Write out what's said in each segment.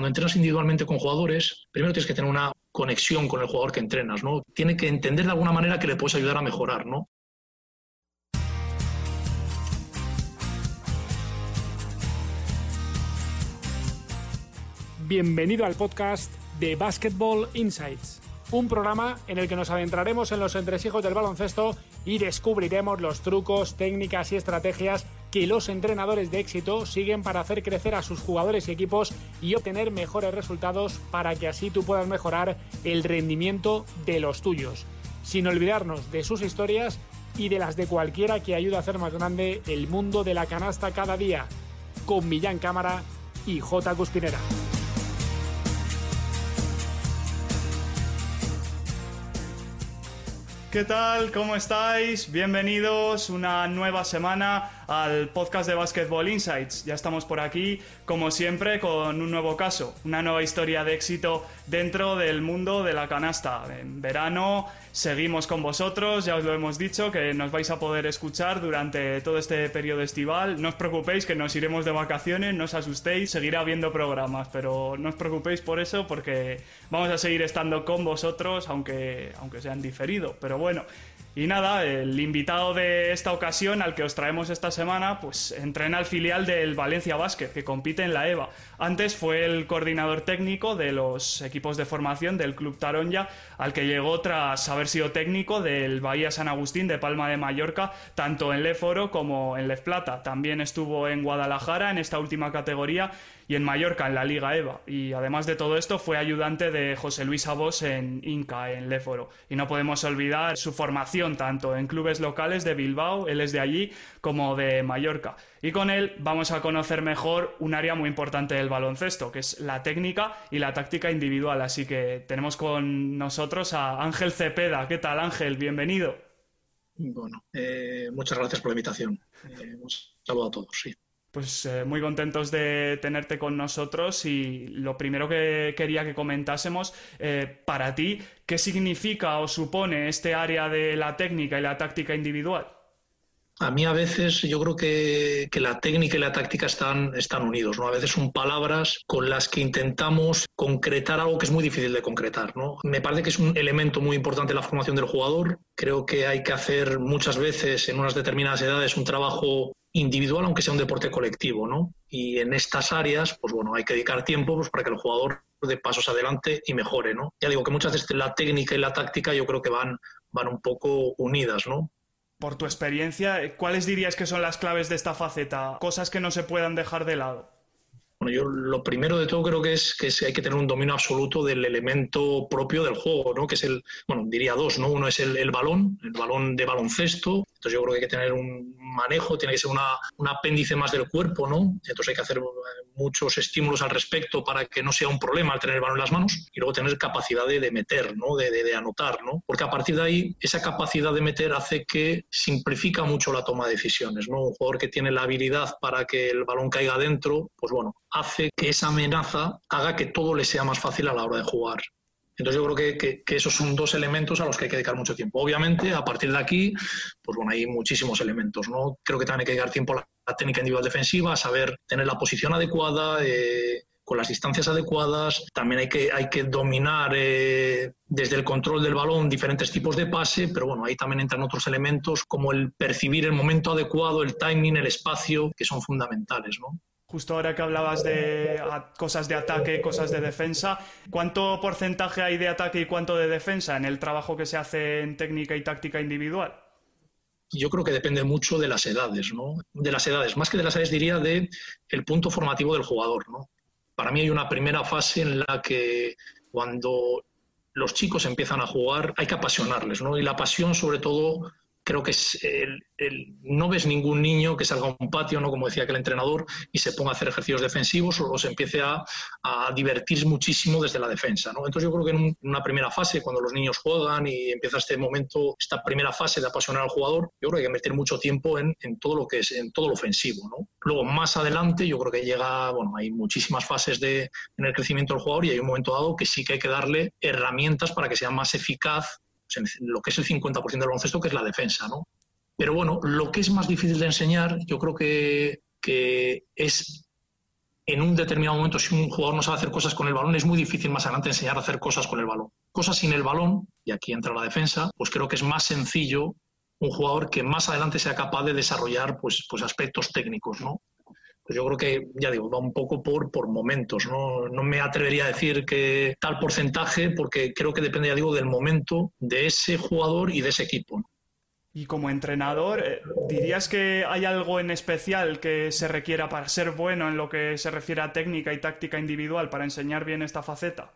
cuando entrenas individualmente con jugadores, primero tienes que tener una conexión con el jugador que entrenas, ¿no? Tiene que entender de alguna manera que le puedes ayudar a mejorar, ¿no? Bienvenido al podcast de Basketball Insights, un programa en el que nos adentraremos en los entresijos del baloncesto y descubriremos los trucos, técnicas y estrategias que los entrenadores de éxito siguen para hacer crecer a sus jugadores y equipos y obtener mejores resultados para que así tú puedas mejorar el rendimiento de los tuyos, sin olvidarnos de sus historias y de las de cualquiera que ayude a hacer más grande el mundo de la canasta cada día, con Millán Cámara y J. Cuspinera. ¿Qué tal? ¿Cómo estáis? Bienvenidos una nueva semana al podcast de Basketball Insights. Ya estamos por aquí, como siempre, con un nuevo caso, una nueva historia de éxito dentro del mundo de la canasta. En verano seguimos con vosotros, ya os lo hemos dicho, que nos vais a poder escuchar durante todo este periodo estival. No os preocupéis que nos iremos de vacaciones, no os asustéis, seguirá habiendo programas, pero no os preocupéis por eso porque vamos a seguir estando con vosotros, aunque, aunque sean diferido. Pero bueno, y nada, el invitado de esta ocasión, al que os traemos esta semana, pues entrena al filial del Valencia Basket, que compite en la EVA. Antes fue el coordinador técnico de los equipos de formación del Club Taronja, al que llegó tras haber sido técnico del Bahía San Agustín de Palma de Mallorca, tanto en Leforo como en Lef Plata. También estuvo en Guadalajara en esta última categoría y en Mallorca en la Liga EVA. Y además de todo esto, fue ayudante de José Luis Abos en Inca, en Léforo. Y no podemos olvidar su formación tanto en clubes locales de Bilbao, él es de allí, como de Mallorca. Y con él vamos a conocer mejor un área muy importante del baloncesto, que es la técnica y la táctica individual. Así que tenemos con nosotros a Ángel Cepeda. ¿Qué tal, Ángel? Bienvenido. Bueno, eh, muchas gracias por la invitación. Eh, un saludo a todos, sí. Pues eh, muy contentos de tenerte con nosotros y lo primero que quería que comentásemos eh, para ti, ¿qué significa o supone este área de la técnica y la táctica individual? A mí a veces yo creo que, la técnica y la táctica están, están unidos, ¿no? A veces son palabras con las que intentamos concretar algo que es muy difícil de concretar, ¿no? Me parece que es un elemento muy importante la formación del jugador. Creo que hay que hacer muchas veces en unas determinadas edades un trabajo individual, aunque sea un deporte colectivo, ¿no? Y en estas áreas, pues bueno, hay que dedicar tiempo pues, para que el jugador dé pasos adelante y mejore, ¿no? Ya digo que muchas veces la técnica y la táctica yo creo que van, van un poco unidas, ¿no? Por tu experiencia, ¿cuáles dirías que son las claves de esta faceta? Cosas que no se puedan dejar de lado. Bueno, yo lo primero de todo creo que es que hay que tener un dominio absoluto del elemento propio del juego, ¿no? Que es el, bueno, diría dos, ¿no? Uno es el, el balón, el balón de baloncesto. Entonces yo creo que hay que tener un manejo, tiene que ser una, un apéndice más del cuerpo, ¿no? Entonces hay que hacer muchos estímulos al respecto para que no sea un problema al tener el balón en las manos y luego tener capacidad de, de meter, ¿no? De, de, de, anotar, ¿no? Porque a partir de ahí esa capacidad de meter hace que simplifica mucho la toma de decisiones, ¿no? Un jugador que tiene la habilidad para que el balón caiga dentro, pues bueno, hace que esa amenaza haga que todo le sea más fácil a la hora de jugar. Entonces yo creo que, esos son dos elementos a los que hay que dedicar mucho tiempo. Obviamente, a partir de aquí, pues bueno, hay muchísimos elementos, ¿no? Creo que también hay que dedicar tiempo a la, técnica individual defensiva, a saber tener la posición adecuada, eh, con las distancias adecuadas. También hay que, hay que dominar eh, desde el control del balón diferentes tipos de pase, pero bueno, ahí también entran otros elementos como el percibir el momento adecuado, el timing, el espacio, que son fundamentales, ¿no? Justo ahora que hablabas de cosas de ataque, cosas de defensa, ¿cuánto porcentaje hay de ataque y cuánto de defensa en el trabajo que se hace en técnica y táctica individual? Yo creo que depende mucho de las edades, ¿no? De las edades, más que de las edades diría de el punto formativo del jugador, ¿no? Para mí hay una primera fase en la que cuando los chicos empiezan a jugar hay que apasionarles, ¿no? Y la pasión sobre todo creo que no ves ningún niño que salga a un patio, ¿no? como decía aquel entrenador, y se ponga a hacer ejercicios defensivos o, se empiece a, a, divertir muchísimo desde la defensa. Entonces yo creo que en, un, en, una primera fase, cuando los niños juegan y empieza este momento, esta primera fase de apasionar al jugador, yo creo que hay que meter mucho tiempo en, todo lo que es, en todo lo ofensivo. Luego, más adelante, yo creo que llega, bueno, hay muchísimas fases de, en el crecimiento del jugador y hay un momento dado que sí que hay que darle herramientas para que sea más eficaz lo que es el 50% del baloncesto, que es la defensa, ¿no? Pero bueno, lo que es más difícil de enseñar, yo creo que, que es en un determinado momento, si un jugador no sabe hacer cosas con el balón, es muy difícil más adelante enseñar a hacer cosas con el balón. Cosas sin el balón, y aquí entra la defensa, pues creo que es más sencillo un jugador que más adelante sea capaz de desarrollar pues, pues aspectos técnicos, ¿no? Pues yo creo que, ya digo, va un poco por, por momentos, ¿no? No me atrevería a decir que tal porcentaje, porque creo que depende, ya digo, del momento de ese jugador y de ese equipo. Y como entrenador, eh, ¿dirías que hay algo en especial que se requiera para ser bueno en lo que se refiere a técnica y táctica individual para enseñar bien esta faceta?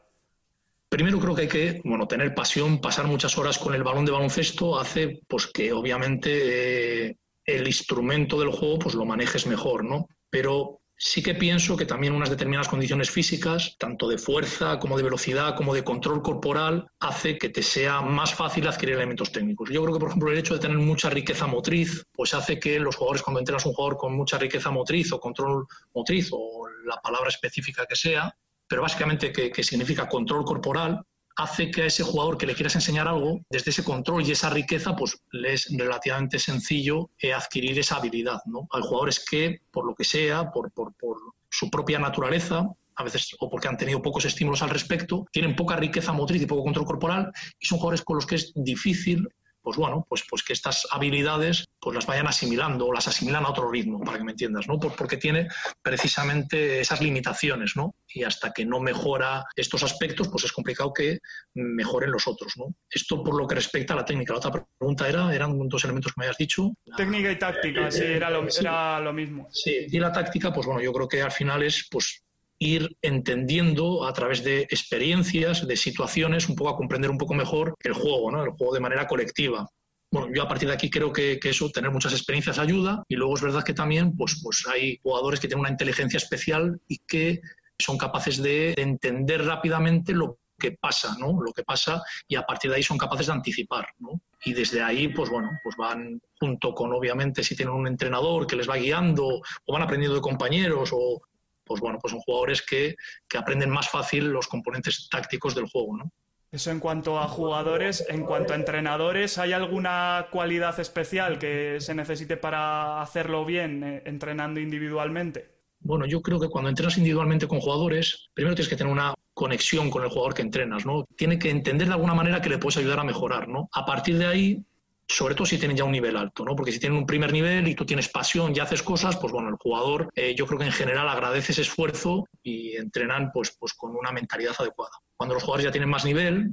Primero creo que hay que bueno, tener pasión, pasar muchas horas con el balón de baloncesto hace pues, que obviamente eh, el instrumento del juego pues, lo manejes mejor, ¿no? Pero Sí que pienso que también unas determinadas condiciones físicas, tanto de fuerza como de velocidad, como de control corporal, hace que te sea más fácil adquirir elementos técnicos. Yo creo que, por ejemplo, el hecho de tener mucha riqueza motriz, pues hace que los jugadores, cuando entrenas un jugador con mucha riqueza motriz o control motriz o la palabra específica que sea, pero básicamente que, que significa control corporal, hace que a ese jugador que le quieras enseñar algo, desde ese control y esa riqueza, pues le es relativamente sencillo eh, adquirir esa habilidad. ¿no? Hay jugadores que, por lo que sea, por, por, por su propia naturaleza, a veces o porque han tenido pocos estímulos al respecto, tienen poca riqueza motriz y poco control corporal y son jugadores con los que es difícil pues bueno, pues, pues que estas habilidades pues las vayan asimilando o las asimilan a otro ritmo, para que me entiendas, ¿no? porque tiene precisamente esas limitaciones, ¿no? Y hasta que no mejora estos aspectos, pues es complicado que mejoren los otros, ¿no? Esto por lo que respecta a la técnica. La otra pregunta era, eran dos elementos que me habías dicho. Técnica y táctica, sí, era lo, era lo mismo. Sí, y la táctica, pues bueno, yo creo que al final es pues ir entendiendo a través de experiencias, de situaciones, un poco a comprender un poco mejor el juego, ¿no? el juego de manera colectiva. Bueno, yo a partir de aquí creo que, eso, tener muchas experiencias ayuda y luego es verdad que también pues, pues hay jugadores que tienen una inteligencia especial y que son capaces de, entender rápidamente lo que pasa, ¿no? Lo que pasa y a partir de ahí son capaces de anticipar, ¿no? Y desde ahí, pues bueno, pues van junto con, obviamente, si tienen un entrenador que les va guiando o van aprendiendo de compañeros o, pues bueno, pues son jugadores que, aprenden más fácil los componentes tácticos del juego, ¿no? Eso en cuanto a jugadores, en cuanto a entrenadores, ¿hay alguna cualidad especial que se necesite para hacerlo bien eh, entrenando individualmente? Bueno, yo creo que cuando entrenas individualmente con jugadores, primero tienes que tener una conexión con el jugador que entrenas, ¿no? Tiene que entender de alguna manera que le puedes ayudar a mejorar, ¿no? A partir de ahí, sobre todo si tienen ya un nivel alto, ¿no? Porque si tienen un primer nivel y tú tienes pasión y haces cosas, pues bueno, el jugador eh, yo creo que en general agradece ese esfuerzo y entrenan pues, pues con una mentalidad adecuada. Cuando los jugadores ya tienen más nivel,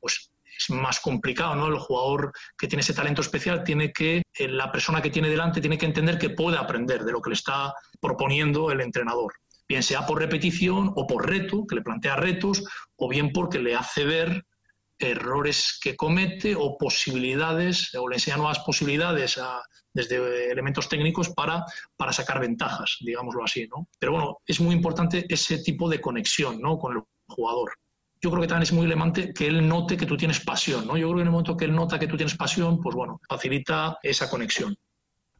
pues es más complicado, ¿no? El jugador que tiene ese talento especial tiene que, eh, la persona que tiene delante tiene que entender que puede aprender de lo que le está proponiendo el entrenador bien sea por repetición o por reto, que le plantea retos, o bien porque le hace ver errores que comete o posibilidades, o le enseña nuevas posibilidades desde elementos técnicos para, para sacar ventajas, digámoslo así. ¿no? Pero bueno, es muy importante ese tipo de conexión ¿no? con el jugador. Yo creo que también es muy relevante que él note que tú tienes pasión. ¿no? Yo creo que en el momento que él nota que tú tienes pasión, pues bueno, facilita esa conexión.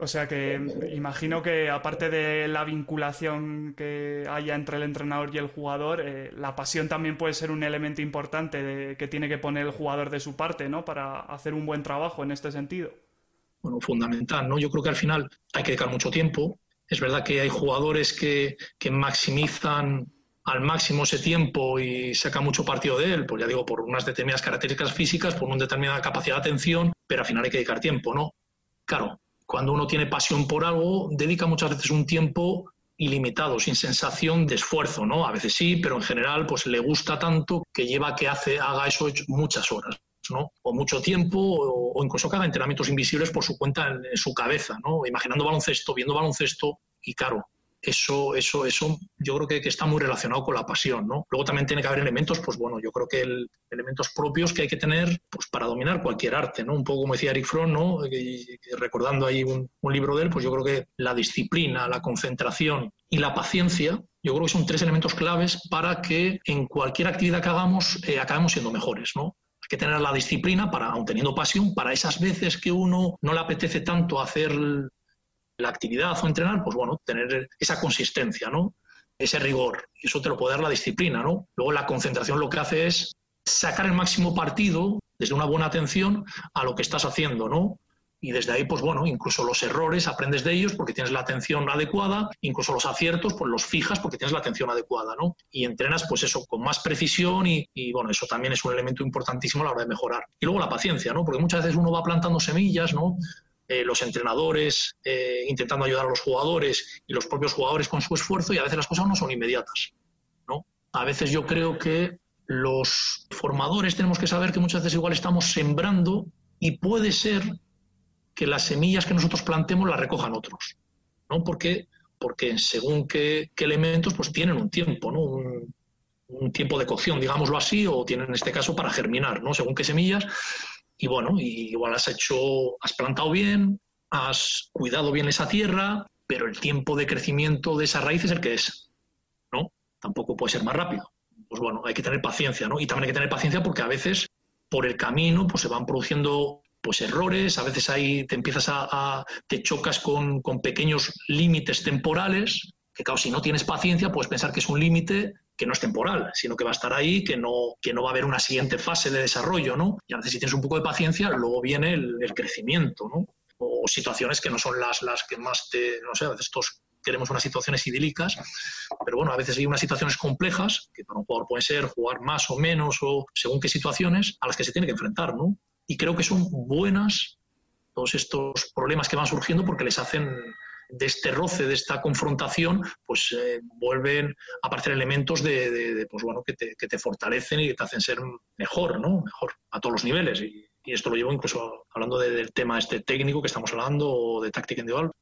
O sea que imagino que aparte de la vinculación que haya entre el entrenador y el jugador, eh, la pasión también puede ser un elemento importante que tiene que poner el jugador de su parte, ¿no? Para hacer un buen trabajo en este sentido. Bueno, fundamental, ¿no? Yo creo que al final hay que dedicar mucho tiempo. Es verdad que hay jugadores que, que maximizan al máximo ese tiempo y sacan mucho partido de él, pues ya digo, por unas determinadas características físicas, por una determinada capacidad de atención, pero al final hay que dedicar tiempo, ¿no? Claro, cuando uno tiene pasión por algo, dedica muchas veces un tiempo ilimitado, sin sensación de esfuerzo, ¿no? A veces sí, pero en general pues le gusta tanto que lleva que hace, haga eso muchas horas. ¿no? o mucho tiempo, o, incluso que haga entrenamientos invisibles por su cuenta en, en su cabeza, ¿no? imaginando baloncesto, viendo baloncesto, y claro, eso, eso, eso yo creo que, está muy relacionado con la pasión, ¿no? Luego también tiene que haber elementos, pues bueno, yo creo que el, elementos propios que hay que tener pues para dominar cualquier arte, ¿no? Un poco como decía Eric Fromm, ¿no? recordando ahí un, libro de él, pues yo creo que la disciplina, la concentración y la paciencia, yo creo que son tres elementos claves para que en cualquier actividad que hagamos eh, acabemos siendo mejores, ¿no? Hay que tener la disciplina para, aun teniendo pasión, para esas veces que uno no le apetece tanto hacer la actividad o entrenar, pues bueno, tener esa consistencia, ¿no? Ese rigor. Y eso te lo puede dar la disciplina, ¿no? Luego la concentración lo que hace es sacar el máximo partido desde una buena atención a lo que estás haciendo, ¿no? y desde ahí, pues bueno, incluso los errores aprendes de ellos porque tienes la atención adecuada, incluso los aciertos, pues los fijas porque tienes la atención adecuada, ¿no? Y entrenas, pues eso, con más precisión y, bueno, eso también es un elemento importantísimo a la hora de mejorar. Y luego la paciencia, ¿no? Porque muchas veces uno va plantando semillas, ¿no? Eh, los entrenadores eh, intentando ayudar a los jugadores y los propios jugadores con su esfuerzo y a veces las cosas no son inmediatas, ¿no? A veces yo creo que los formadores tenemos que saber que muchas veces igual estamos sembrando y puede ser que las semillas que nosotros plantemos las recojan otros, ¿no? Porque, porque según qué, elementos, pues tienen un tiempo, ¿no? Un, tiempo de cocción, digámoslo así, o tienen en este caso para germinar, ¿no? Según qué semillas. Y bueno, igual has hecho, has plantado bien, has cuidado bien esa tierra, pero el tiempo de crecimiento de esa raíz es el que es, ¿no? Tampoco puede ser más rápido. Pues bueno, hay que tener paciencia, ¿no? Y también hay que tener paciencia porque a veces por el camino pues se van produciendo pues errores, a veces ahí te empiezas a, te chocas con, pequeños límites temporales, que claro, si no tienes paciencia, puedes pensar que es un límite que no es temporal, sino que va a estar ahí, que no, que no va a haber una siguiente fase de desarrollo, ¿no? Y a veces si tienes un poco de paciencia, luego viene el, crecimiento, ¿no? O situaciones que no son las, las que más te, no sé, a veces todos queremos unas situaciones idílicas, pero bueno, a veces hay unas situaciones complejas, que para un jugador puede ser jugar más o menos o según qué situaciones, a las que se tiene que enfrentar, ¿no? y creo que son buenas todos estos problemas que van surgiendo porque les hacen de este roce, de esta confrontación, pues eh, vuelven a aparecer elementos de, pues bueno, que te, que te, fortalecen y que te hacen ser mejor, ¿no? Mejor a todos los niveles. Y, esto lo llevo incluso hablando del tema este técnico que estamos hablando o de táctica individual,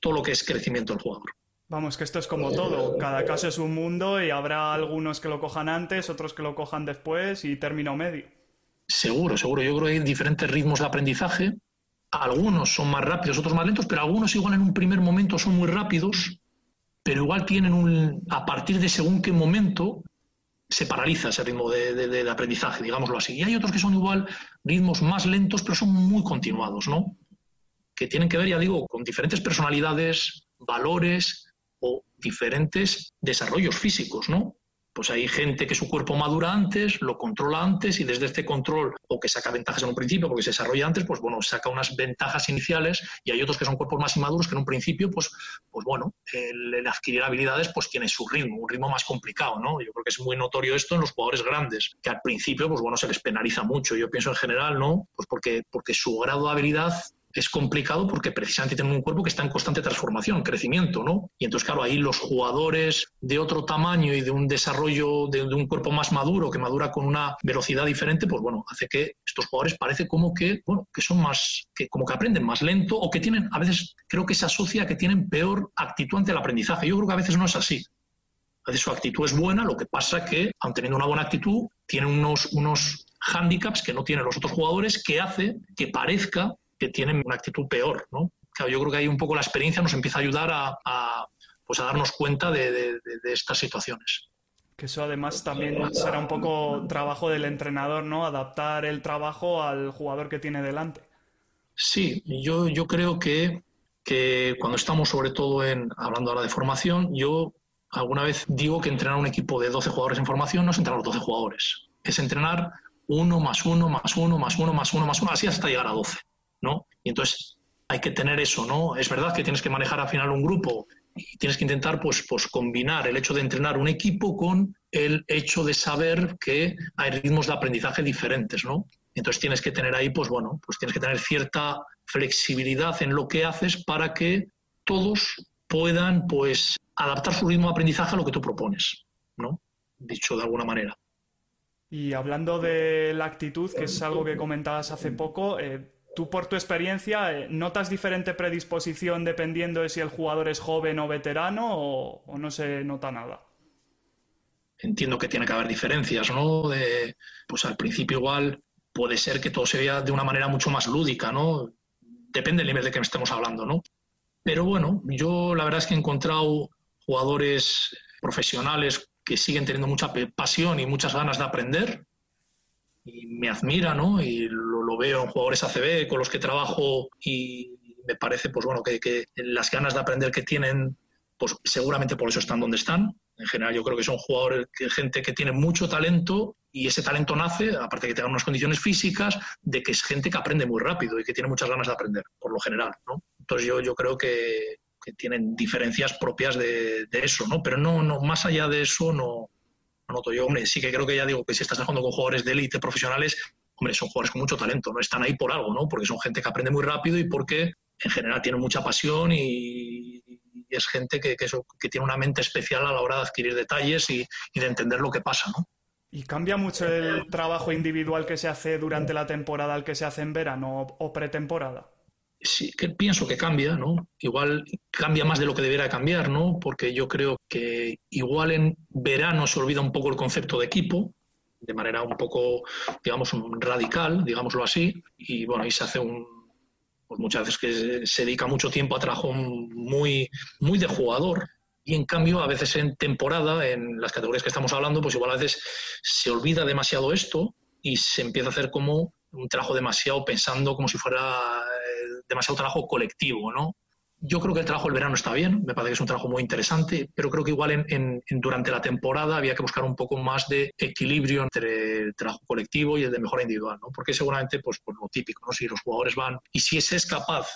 todo lo que es crecimiento del jugador. Vamos, que esto es como todo. Cada caso es un mundo y habrá algunos que lo cojan antes, otros que lo cojan después y término medio. Seguro, seguro. Yo creo que hay diferentes ritmos de aprendizaje. Algunos son más rápidos, otros más lentos, pero algunos igual en un primer momento son muy rápidos, pero igual tienen un... a partir de según qué momento se paraliza ese ritmo de, aprendizaje, digámoslo así. Y hay otros que son igual ritmos más lentos, pero son muy continuados, ¿no? Que tienen que ver, ya digo, con diferentes personalidades, valores o diferentes desarrollos físicos, ¿no? Pues hay gente que su cuerpo madura antes, lo controla antes y desde este control o que saca ventajas en un principio porque se desarrolla antes, pues bueno, saca unas ventajas iniciales y hay otros que son cuerpos más inmaduros que en un principio, pues, pues bueno, el, adquirir habilidades pues tiene su ritmo, un ritmo más complicado, ¿no? Yo creo que es muy notorio esto en los jugadores grandes, que al principio, pues bueno, se les penaliza mucho. Yo pienso en general, ¿no? Pues porque, porque su grado de habilidad es complicado porque precisamente tienen un cuerpo que está en constante transformación, crecimiento, ¿no? Y entonces, claro, ahí los jugadores de otro tamaño y de un desarrollo de, un cuerpo más maduro, que madura con una velocidad diferente, pues bueno, hace que estos jugadores parece como que, bueno, que son más, que como que aprenden más lento o que tienen, a veces creo que se asocia que tienen peor actitud ante el aprendizaje. Yo creo que a veces no es así. A veces su actitud es buena, lo que pasa que, aun teniendo una buena actitud, tienen unos, unos handicaps que no tienen los otros jugadores que hace que parezca que tienen una actitud peor, ¿no? Claro, yo creo que ahí un poco la experiencia nos empieza a ayudar a, pues a darnos cuenta de, estas situaciones. Que eso además también será un poco trabajo del entrenador, ¿no? Adaptar el trabajo al jugador que tiene delante. Sí, yo, yo creo que, que cuando estamos sobre todo en, hablando ahora de formación, yo alguna vez digo que entrenar un equipo de 12 jugadores en formación no es entrenar los 12 jugadores, es entrenar uno más uno más uno más uno más uno más uno, así hasta llegar a 12. ¿No? Y entonces hay que tener eso, ¿no? Es verdad que tienes que manejar al final un grupo y tienes que intentar pues, pues combinar el hecho de entrenar un equipo con el hecho de saber que hay ritmos de aprendizaje diferentes, ¿no? Entonces tienes que tener ahí, pues bueno, pues tienes que tener cierta flexibilidad en lo que haces para que todos puedan pues adaptar su ritmo de aprendizaje a lo que tú propones, ¿no? Dicho de alguna manera. Y hablando de la actitud, que es algo que comentabas hace poco, eh, tú por tu experiencia, eh, ¿notas diferente predisposición dependiendo de si el jugador es joven o veterano o, no se nota nada? Entiendo que tiene que haber diferencias, ¿no? Pues al principio igual puede ser que todo se vea de una manera mucho más lúdica, ¿no? Depende del nivel de que estemos hablando, ¿no? Pero bueno, yo la verdad es que he encontrado jugadores profesionales que siguen teniendo mucha pasión y muchas ganas de aprender y me admira, ¿no? Lo, veo en jugadores ACB con los que trabajo y me parece, pues bueno, que, las ganas de aprender que tienen, pues seguramente por eso están donde están. En general, yo creo que son jugadores, gente que tiene mucho talento y ese talento nace, aparte de que tengan unas condiciones físicas, de que es gente que aprende muy rápido y que tiene muchas ganas de aprender, por lo general. Entonces yo, yo creo que, tienen diferencias propias de, eso, ¿no? Pero no, no, más allá de eso no, no noto yo. Hombre, sí que creo que ya digo que si estás trabajando con jugadores de élite profesionales, hombre, son jugadores con mucho talento, no están ahí por algo, ¿no? Porque son gente que aprende muy rápido y porque en general tienen mucha pasión y, es gente que, que, tiene una mente especial a la hora de adquirir detalles y, de entender lo que pasa, ¿no? ¿Y cambia mucho el trabajo individual que se hace durante la temporada al que se hace en verano o pretemporada? Sí, que pienso que cambia, ¿no? Igual cambia más de lo que debiera cambiar, ¿no? Porque yo creo que igual en verano se olvida un poco el concepto de equipo, de manera un poco, digamos, radical, digámoslo así, y bueno, ahí se hace un, pues muchas veces que se dedica mucho tiempo a trabajo muy, muy de jugador, y en cambio, a veces en temporada, en las categorías que estamos hablando, pues igual a veces se olvida demasiado esto y se empieza a hacer como un trabajo demasiado pensando como si fuera eh, demasiado trabajo colectivo, ¿no? Yo creo que el trabajo del verano está bien, me parece que es un trabajo muy interesante, pero creo que igual en, durante la temporada había que buscar un poco más de equilibrio entre el trabajo colectivo y el de mejora individual, ¿no? Porque seguramente, pues, por lo típico, ¿no? Si los jugadores van y si ese es capaz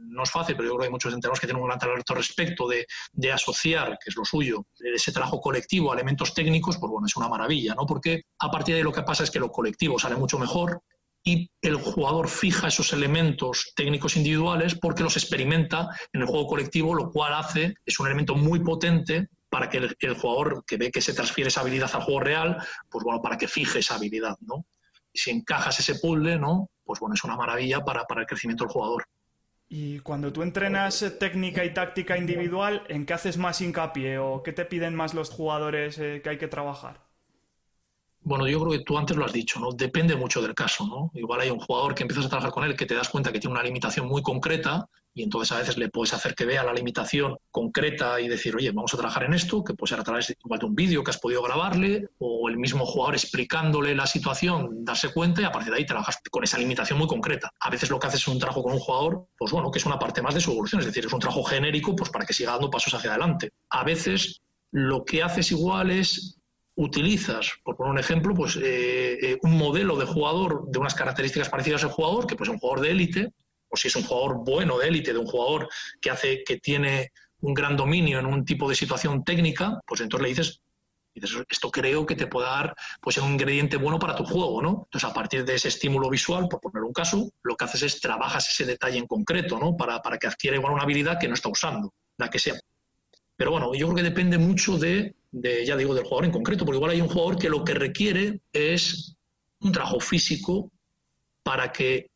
no es fácil, pero yo creo que hay muchos entrenadores que tienen un gran talento respecto de, de, asociar, que es lo suyo, ese trabajo colectivo a elementos técnicos, pues bueno, es una maravilla, ¿no? Porque a partir de ahí lo que pasa es que lo colectivo sale mucho mejor, y el jugador fija esos elementos técnicos individuales porque los experimenta en el juego colectivo, lo cual hace, es un elemento muy potente para que el, jugador que ve que se transfiere esa habilidad al juego real, pues bueno, para que fije esa habilidad, ¿no? Y si encajas ese puzzle, ¿no? Pues bueno, es una maravilla para, para el crecimiento del jugador. Y cuando tú entrenas técnica y táctica individual, ¿en qué haces más hincapié o qué te piden más los jugadores eh, que hay que trabajar? Bueno, yo creo que tú antes lo has dicho, ¿no? Depende mucho del caso, ¿no? Igual hay un jugador que empiezas a trabajar con él que te das cuenta que tiene una limitación muy concreta y entonces a veces le puedes hacer que vea la limitación concreta y decir, oye, vamos a trabajar en esto, que puede ser a través de, igual de un vídeo que has podido grabarle o el mismo jugador explicándole la situación, darse cuenta y a partir de ahí trabajas con esa limitación muy concreta. A veces lo que haces es un trabajo con un jugador, pues bueno, que es una parte más de su evolución, es decir, es un trabajo genérico pues para que siga dando pasos hacia adelante. A veces lo que haces igual es utilizas, por poner un ejemplo, pues eh, eh, un modelo de jugador de unas características parecidas al jugador, que pues es un jugador de élite, o si es un jugador bueno de élite, de un jugador que hace, que tiene un gran dominio en un tipo de situación técnica, pues entonces le dices, dices esto creo que te puede dar pues un ingrediente bueno para tu juego, ¿no? Entonces a partir de ese estímulo visual, por poner un caso, lo que haces es trabajas ese detalle en concreto, ¿no? Para, para que adquiera igual una habilidad que no está usando, la que sea. Pero bueno, yo creo que depende mucho de de, ya digo, del jugador en concreto, porque igual hay un jugador que lo que requiere es un trabajo físico para que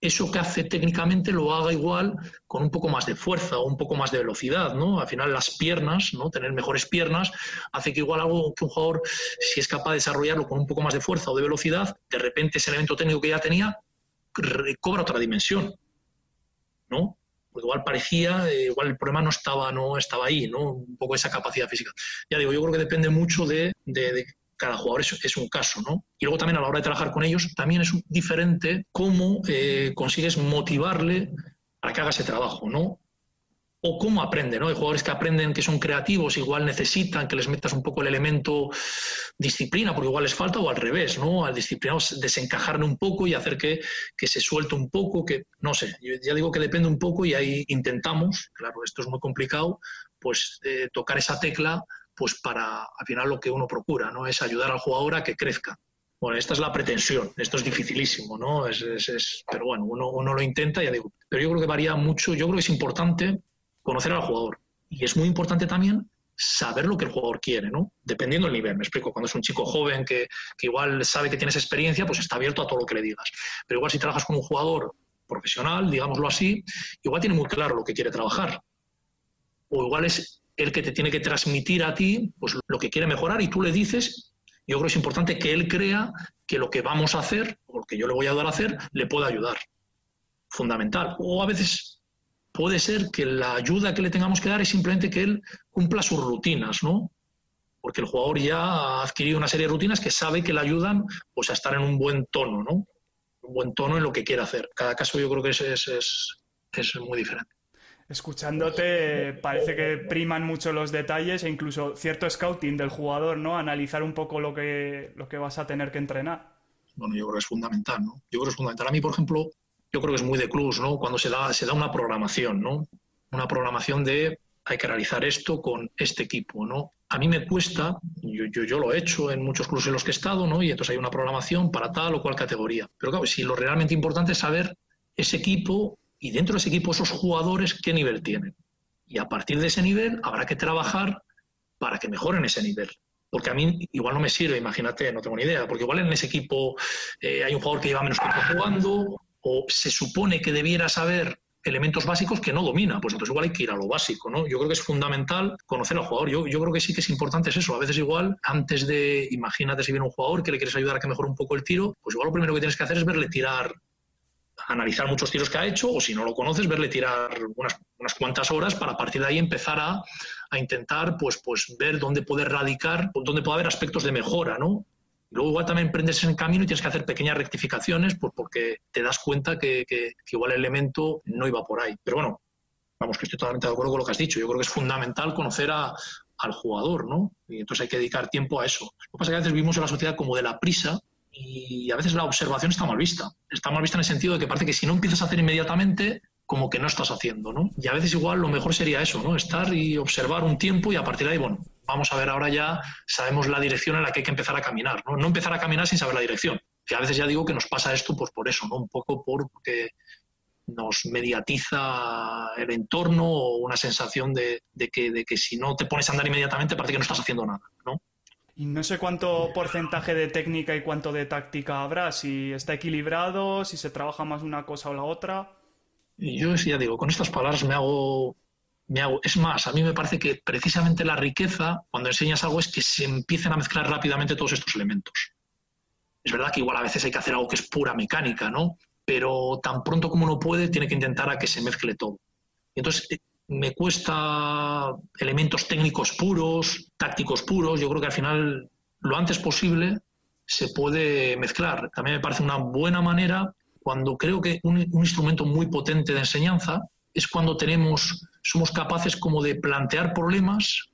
eso que hace técnicamente lo haga igual con un poco más de fuerza o un poco más de velocidad, ¿no? Al final las piernas, ¿no? Tener mejores piernas hace que igual algo que un jugador, si es capaz de desarrollarlo con un poco más de fuerza o de velocidad, de repente ese elemento técnico que ya tenía cobra otra dimensión, ¿no? Igual parecía, eh, igual el problema no estaba, no estaba ahí, ¿no? Un poco esa capacidad física. Ya digo, yo creo que depende mucho de, cada jugador es, un caso, ¿no? Y luego también a la hora de trabajar con ellos, también es diferente cómo eh, consigues motivarle para que haga ese trabajo, ¿no? O cómo aprende, ¿no? Hay jugadores que aprenden que son creativos, igual necesitan que les metas un poco el elemento disciplina, porque igual les falta, o al revés, ¿no? Al disciplinado desencajarle un poco y hacer que, se suelte un poco, que no sé, ya digo que depende un poco y ahí intentamos, claro, esto es muy complicado, pues eh, tocar esa tecla, pues para al final lo que uno procura, ¿no? Es ayudar al jugador a que crezca. Bueno, esta es la pretensión, esto es dificilísimo, ¿no? Es, es, pero bueno, uno, uno lo intenta, ya digo. Pero yo creo que varía mucho, yo creo que es importante conocer al jugador. Y es muy importante también saber lo que el jugador quiere, ¿no? Dependiendo del nivel. Me explico, cuando es un chico joven que, igual sabe que tienes experiencia, pues está abierto a todo lo que le digas. Pero igual si trabajas con un jugador profesional, digámoslo así, igual tiene muy claro lo que quiere trabajar. O igual es el que te tiene que transmitir a ti pues, lo que quiere mejorar y tú le dices, yo creo que es importante que él crea que lo que vamos a hacer, o lo que yo le voy a ayudar a hacer, le pueda ayudar. Fundamental. O a veces puede ser que la ayuda que le tengamos que dar es simplemente que él cumpla sus rutinas, ¿no? Porque el jugador ya ha adquirido una serie de rutinas que sabe que le ayudan pues, a estar en un buen tono, ¿no? Un buen tono en lo que quiere hacer. Cada caso yo creo que es, es, es, muy diferente. Escuchándote, parece que priman mucho los detalles e incluso cierto scouting del jugador, ¿no? Analizar un poco lo que, lo que vas a tener que entrenar. Bueno, yo creo que es fundamental, ¿no? Yo creo que es fundamental. A mí, por ejemplo, yo creo que es muy de clubs, ¿no? Cuando se da, se da una programación, ¿no? Una programación de hay que realizar esto con este equipo, ¿no? A mí me cuesta, yo, yo, yo, lo he hecho en muchos clubes en los que he estado, ¿no? Y entonces hay una programación para tal o cual categoría. Pero claro, si lo realmente importante es saber ese equipo y dentro de ese equipo esos jugadores qué nivel tienen. Y a partir de ese nivel habrá que trabajar para que mejoren ese nivel. Porque a mí igual no me sirve, imagínate, no tengo ni idea, porque igual en ese equipo eh, hay un jugador que lleva menos tiempo jugando o se supone que debiera saber elementos básicos que no domina, pues entonces igual hay que ir a lo básico, ¿no? Yo creo que es fundamental conocer al jugador. Yo, yo creo que sí que es importante es eso. A veces igual, antes de, imagínate si viene un jugador que le quieres ayudar a que mejore un poco el tiro, pues igual lo primero que tienes que hacer es verle tirar analizar muchos tiros que ha hecho o si no lo conoces, verle tirar unas, unas cuantas horas para a partir de ahí empezar a, a, intentar pues, pues ver dónde puede radicar, dónde puede haber aspectos de mejora, ¿no? Luego igual también emprendes en el camino y tienes que hacer pequeñas rectificaciones pues porque te das cuenta que, que, que, igual el elemento no iba por ahí. Pero bueno, vamos, que estoy totalmente de acuerdo con lo que has dicho. Yo creo que es fundamental conocer a, al jugador, ¿no? Y entonces hay que dedicar tiempo a eso. Lo que pasa es que a veces vivimos en la sociedad como de la prisa y a veces la observación está mal vista. Está mal vista en el sentido de que parece que si no empiezas a hacer inmediatamente, como que no estás haciendo, ¿no? Y a veces igual lo mejor sería eso, ¿no? Estar y observar un tiempo y a partir de ahí, bueno, vamos a ver ahora ya, sabemos la dirección en la que hay que empezar a caminar, ¿no? No empezar a caminar sin saber la dirección. Que a veces ya digo que nos pasa esto pues por eso, ¿no? Un poco porque nos mediatiza el entorno o una sensación de, que, de que si no te pones a andar inmediatamente parece que no estás haciendo nada, ¿no? Y no sé cuánto porcentaje de técnica y cuánto de táctica habrá, si está equilibrado, si se trabaja más una cosa o la otra. Yo ya digo, con estas palabras me hago, me hago. Es más, a mí me parece que precisamente la riqueza, cuando enseñas algo, es que se empiecen a mezclar rápidamente todos estos elementos. Es verdad que igual a veces hay que hacer algo que es pura mecánica, ¿no? Pero tan pronto como uno puede, tiene que intentar a que se mezcle todo. Entonces, me cuesta elementos técnicos puros, tácticos puros. Yo creo que al final, lo antes posible, se puede mezclar. También me parece una buena manera cuando creo que un, un, instrumento muy potente de enseñanza es cuando tenemos, somos capaces como de plantear problemas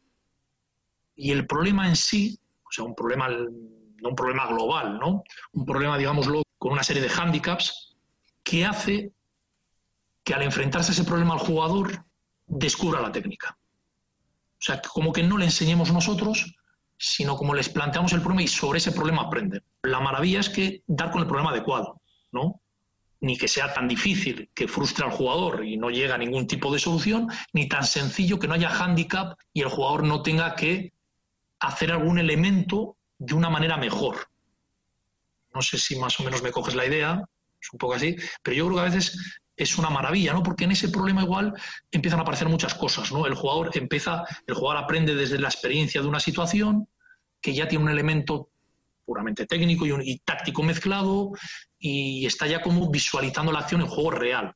y el problema en sí, o sea, un problema, no un problema global, ¿no? Un problema, digámoslo, con una serie de hándicaps que hace que al enfrentarse a ese problema al jugador descubra la técnica. O sea, como que no le enseñemos nosotros, sino como les planteamos el problema y sobre ese problema aprenden. La maravilla es que dar con el problema adecuado, ¿no? Ni que sea tan difícil que frustre al jugador y no llega a ningún tipo de solución, ni tan sencillo que no haya handicap y el jugador no tenga que hacer algún elemento de una manera mejor. No sé si más o menos me coges la idea, es un poco así, pero yo creo que a veces es una maravilla, ¿no? Porque en ese problema igual empiezan a aparecer muchas cosas, ¿no? El jugador empieza, el jugador aprende desde la experiencia de una situación que ya tiene un elemento puramente técnico y, un, y táctico mezclado y está ya como visualizando la acción en juego real.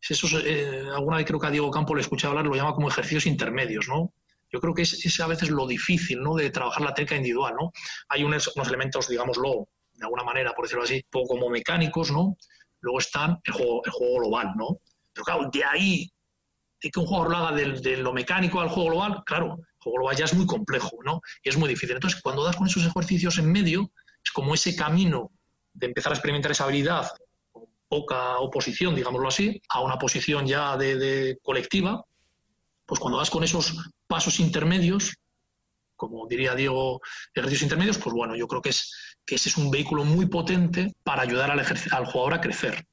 Eso es, eh, alguna vez creo que a Diego Campo le escuché hablar, lo llama como ejercicios intermedios, ¿no? Yo creo que es, a veces lo difícil, ¿no? De trabajar la técnica individual, ¿no? Hay unos, elementos, digámoslo, de alguna manera, por decirlo así, poco como mecánicos, ¿no? Luego está el juego, el juego global, ¿no? Pero claro, de ahí, de que un jugador lo haga de, de, lo mecánico al juego global, claro, el juego global ya es muy complejo, ¿no? Y es muy difícil. Entonces, cuando das con esos ejercicios en medio, es como ese camino de empezar a experimentar esa habilidad con poca oposición, digámoslo así, a una posición ya de, colectiva, pues cuando das con esos pasos intermedios, como diría Diego, ejercicios intermedios, pues bueno, yo creo que es que ese es un vehículo muy potente para ayudar al, al jugador a crecer.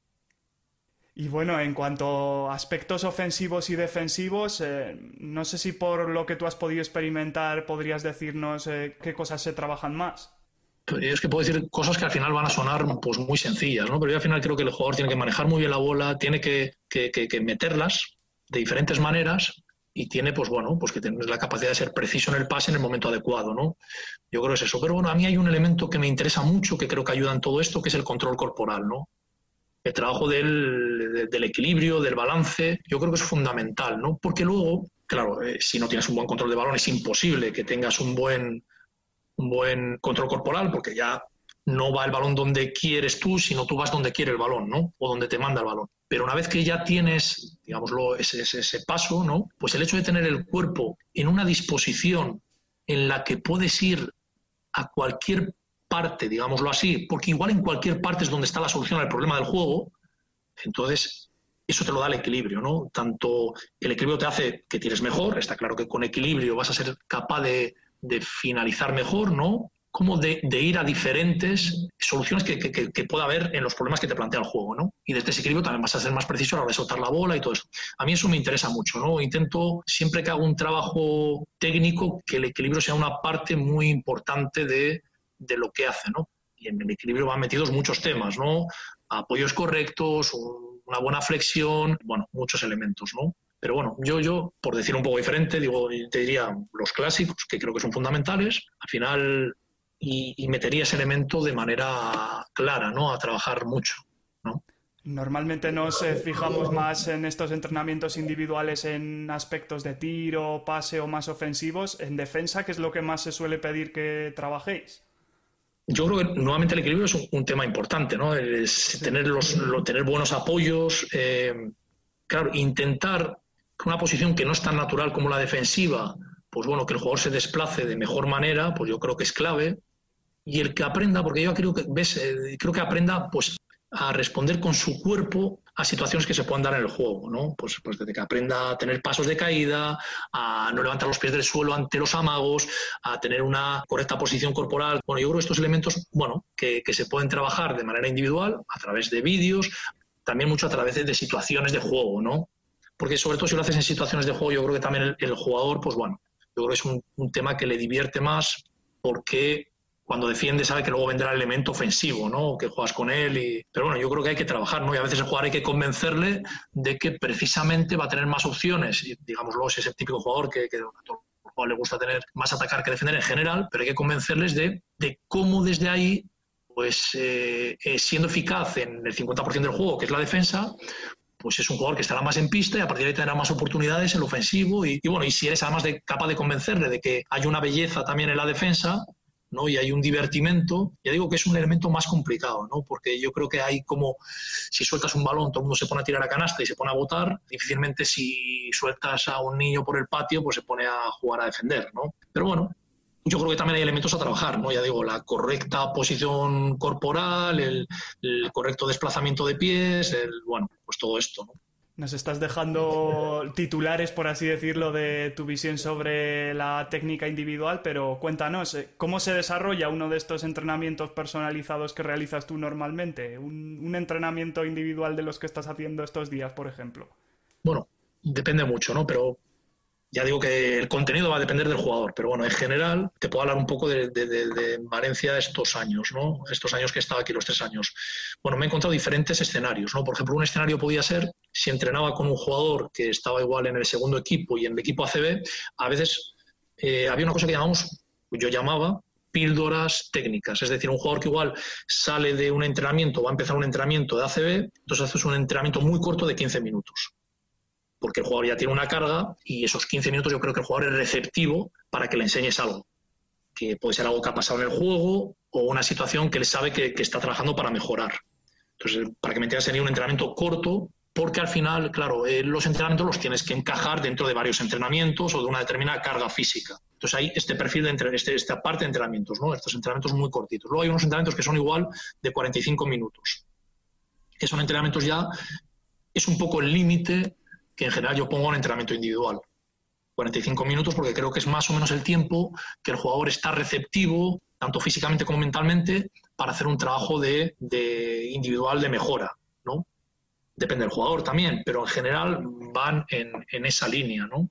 Y bueno, en cuanto a aspectos ofensivos y defensivos, eh, no sé si por lo que tú has podido experimentar podrías decirnos eh, qué cosas se trabajan más. Es que puedo decir cosas que al final van a sonar pues, muy sencillas, ¿no? pero yo al final creo que el jugador tiene que manejar muy bien la bola, tiene que, que, que, meterlas de diferentes maneras y tiene, pues bueno, pues que tener la capacidad de ser preciso en el pase en el momento adecuado, ¿no? Yo creo que es eso. Pero bueno, a mí hay un elemento que me interesa mucho, que creo que ayuda en todo esto, que es el control corporal, ¿no? El trabajo del, del equilibrio, del balance, yo creo que es fundamental, ¿no? Porque luego, claro, eh, si no tienes un buen control de balón es imposible que tengas un buen, buen control corporal, porque ya no va el balón donde quieres tú, sino tú vas donde quiere el balón, ¿no? O donde te manda el balón. Pero una vez que ya tienes, digámoslo, ese, ese, paso, ¿no? Pues el hecho de tener el cuerpo en una disposición en la que puedes ir a cualquier parte, digámoslo así, porque igual en cualquier parte es donde está la solución al problema del juego, entonces eso te lo da el equilibrio, ¿no? Tanto el equilibrio te hace que tires mejor, está claro que con equilibrio vas a ser capaz de, de finalizar mejor, ¿no? como de, ir a diferentes soluciones que, pueda haber en los problemas que te plantea el juego, ¿no? Y desde ese equilibrio también vas a ser más preciso a la hora de soltar la bola y todo eso. A mí eso me interesa mucho, ¿no? Intento, siempre que hago un trabajo técnico, que el equilibrio sea una parte muy importante de, lo que hace, ¿no? Y en el equilibrio van metidos muchos temas, ¿no? Apoyos correctos, una buena flexión, bueno, muchos elementos, ¿no? Pero bueno, yo, yo, por decir un poco diferente, digo, te diría los clásicos, que creo que son fundamentales. Al final, y, metería ese elemento de manera clara, ¿no? A trabajar mucho, ¿no? Normalmente nos eh, fijamos más en estos entrenamientos individuales en aspectos de tiro, pase o más ofensivos. En defensa, ¿qué es lo que más se suele pedir que trabajéis? Yo creo que nuevamente el equilibrio es un, tema importante, ¿no? Es tener, los, tener buenos apoyos, eh, claro, intentar una posición que no es tan natural como la defensiva, pues bueno, que el jugador se desplace de mejor manera, pues yo creo que es clave y el que aprenda, porque yo creo que, ves, eh, creo que aprenda pues, a responder con su cuerpo a situaciones que se puedan dar en el juego, ¿no? Pues, pues desde que aprenda a tener pasos de caída, a no levantar los pies del suelo ante los amagos, a tener una correcta posición corporal. Bueno, yo creo que estos elementos, bueno, que, se pueden trabajar de manera individual, a través de vídeos, también mucho a través de, situaciones de juego, ¿no? Porque sobre todo si lo haces en situaciones de juego, yo creo que también el, jugador, pues bueno, yo creo que es un, tema que le divierte más porque cuando defiende sabe que luego vendrá el elemento ofensivo, ¿no? Que juegas con él. Y... Pero bueno, yo creo que hay que trabajar, ¿no? Y a veces el jugador hay que convencerle de que precisamente va a tener más opciones. Y digámoslo, si es el típico jugador que, que jugador le gusta tener más atacar que defender en general, pero hay que convencerles de, de cómo desde ahí, pues eh, eh, siendo eficaz en el 50% del juego, que es la defensa, pues es un jugador que estará más en pista y a partir de ahí tendrá más oportunidades en el ofensivo. Y, y bueno, y si eres además de, capaz de convencerle de que hay una belleza también en la defensa, ¿no? y hay un divertimento, ya digo que es un elemento más complicado, ¿no? porque yo creo que hay como, si sueltas un balón, todo el mundo se pone a tirar a canasta y se pone a votar, difícilmente si sueltas a un niño por el patio, pues se pone a jugar a defender, ¿no? Pero bueno, yo creo que también hay elementos a trabajar, ¿no? Ya digo, la correcta posición corporal, el, el correcto desplazamiento de pies, el, bueno, pues todo esto, ¿no? Nos estás dejando titulares, por así decirlo, de tu visión sobre la técnica individual, pero cuéntanos, eh, ¿cómo se desarrolla uno de estos entrenamientos personalizados que realizas tú normalmente? Un, un entrenamiento individual de los que estás haciendo estos días, por ejemplo. Bueno, depende mucho, ¿no? Pero ya digo que el contenido va a depender del jugador, pero bueno, en general te puedo hablar un poco de, Valencia estos años, ¿no? Estos años que he estado aquí, los tres años. Bueno, me he encontrado diferentes escenarios, ¿no? Por ejemplo, un escenario podía ser si entrenaba con un jugador que estaba igual en el segundo equipo y en el equipo ACB, a veces eh, había una cosa que llamamos, yo llamaba píldoras técnicas, es decir, un jugador que igual sale de un entrenamiento, va a empezar un entrenamiento de ACB, entonces haces un entrenamiento muy corto de 15 minutos porque el jugador ya tiene una carga y esos 15 minutos yo creo que el jugador es receptivo para que le enseñes algo, que puede ser algo que ha pasado en el juego o una situación que él sabe que, está trabajando para mejorar. Entonces, para que me entiendas, sería un entrenamiento corto, porque al final, claro, eh, los entrenamientos los tienes que encajar dentro de varios entrenamientos o de una determinada carga física. Entonces hay este perfil de entre, este, esta parte de entrenamientos, ¿no? Estos entrenamientos muy cortitos. Luego hay unos entrenamientos que son igual de 45 minutos, que son entrenamientos ya, es un poco el límite que en general yo pongo en entrenamiento individual. 45 minutos porque creo que es más o menos el tiempo que el jugador está receptivo, tanto físicamente como mentalmente, para hacer un trabajo de, individual de mejora. ¿no? Depende del jugador también, pero en general van en, esa línea. ¿no?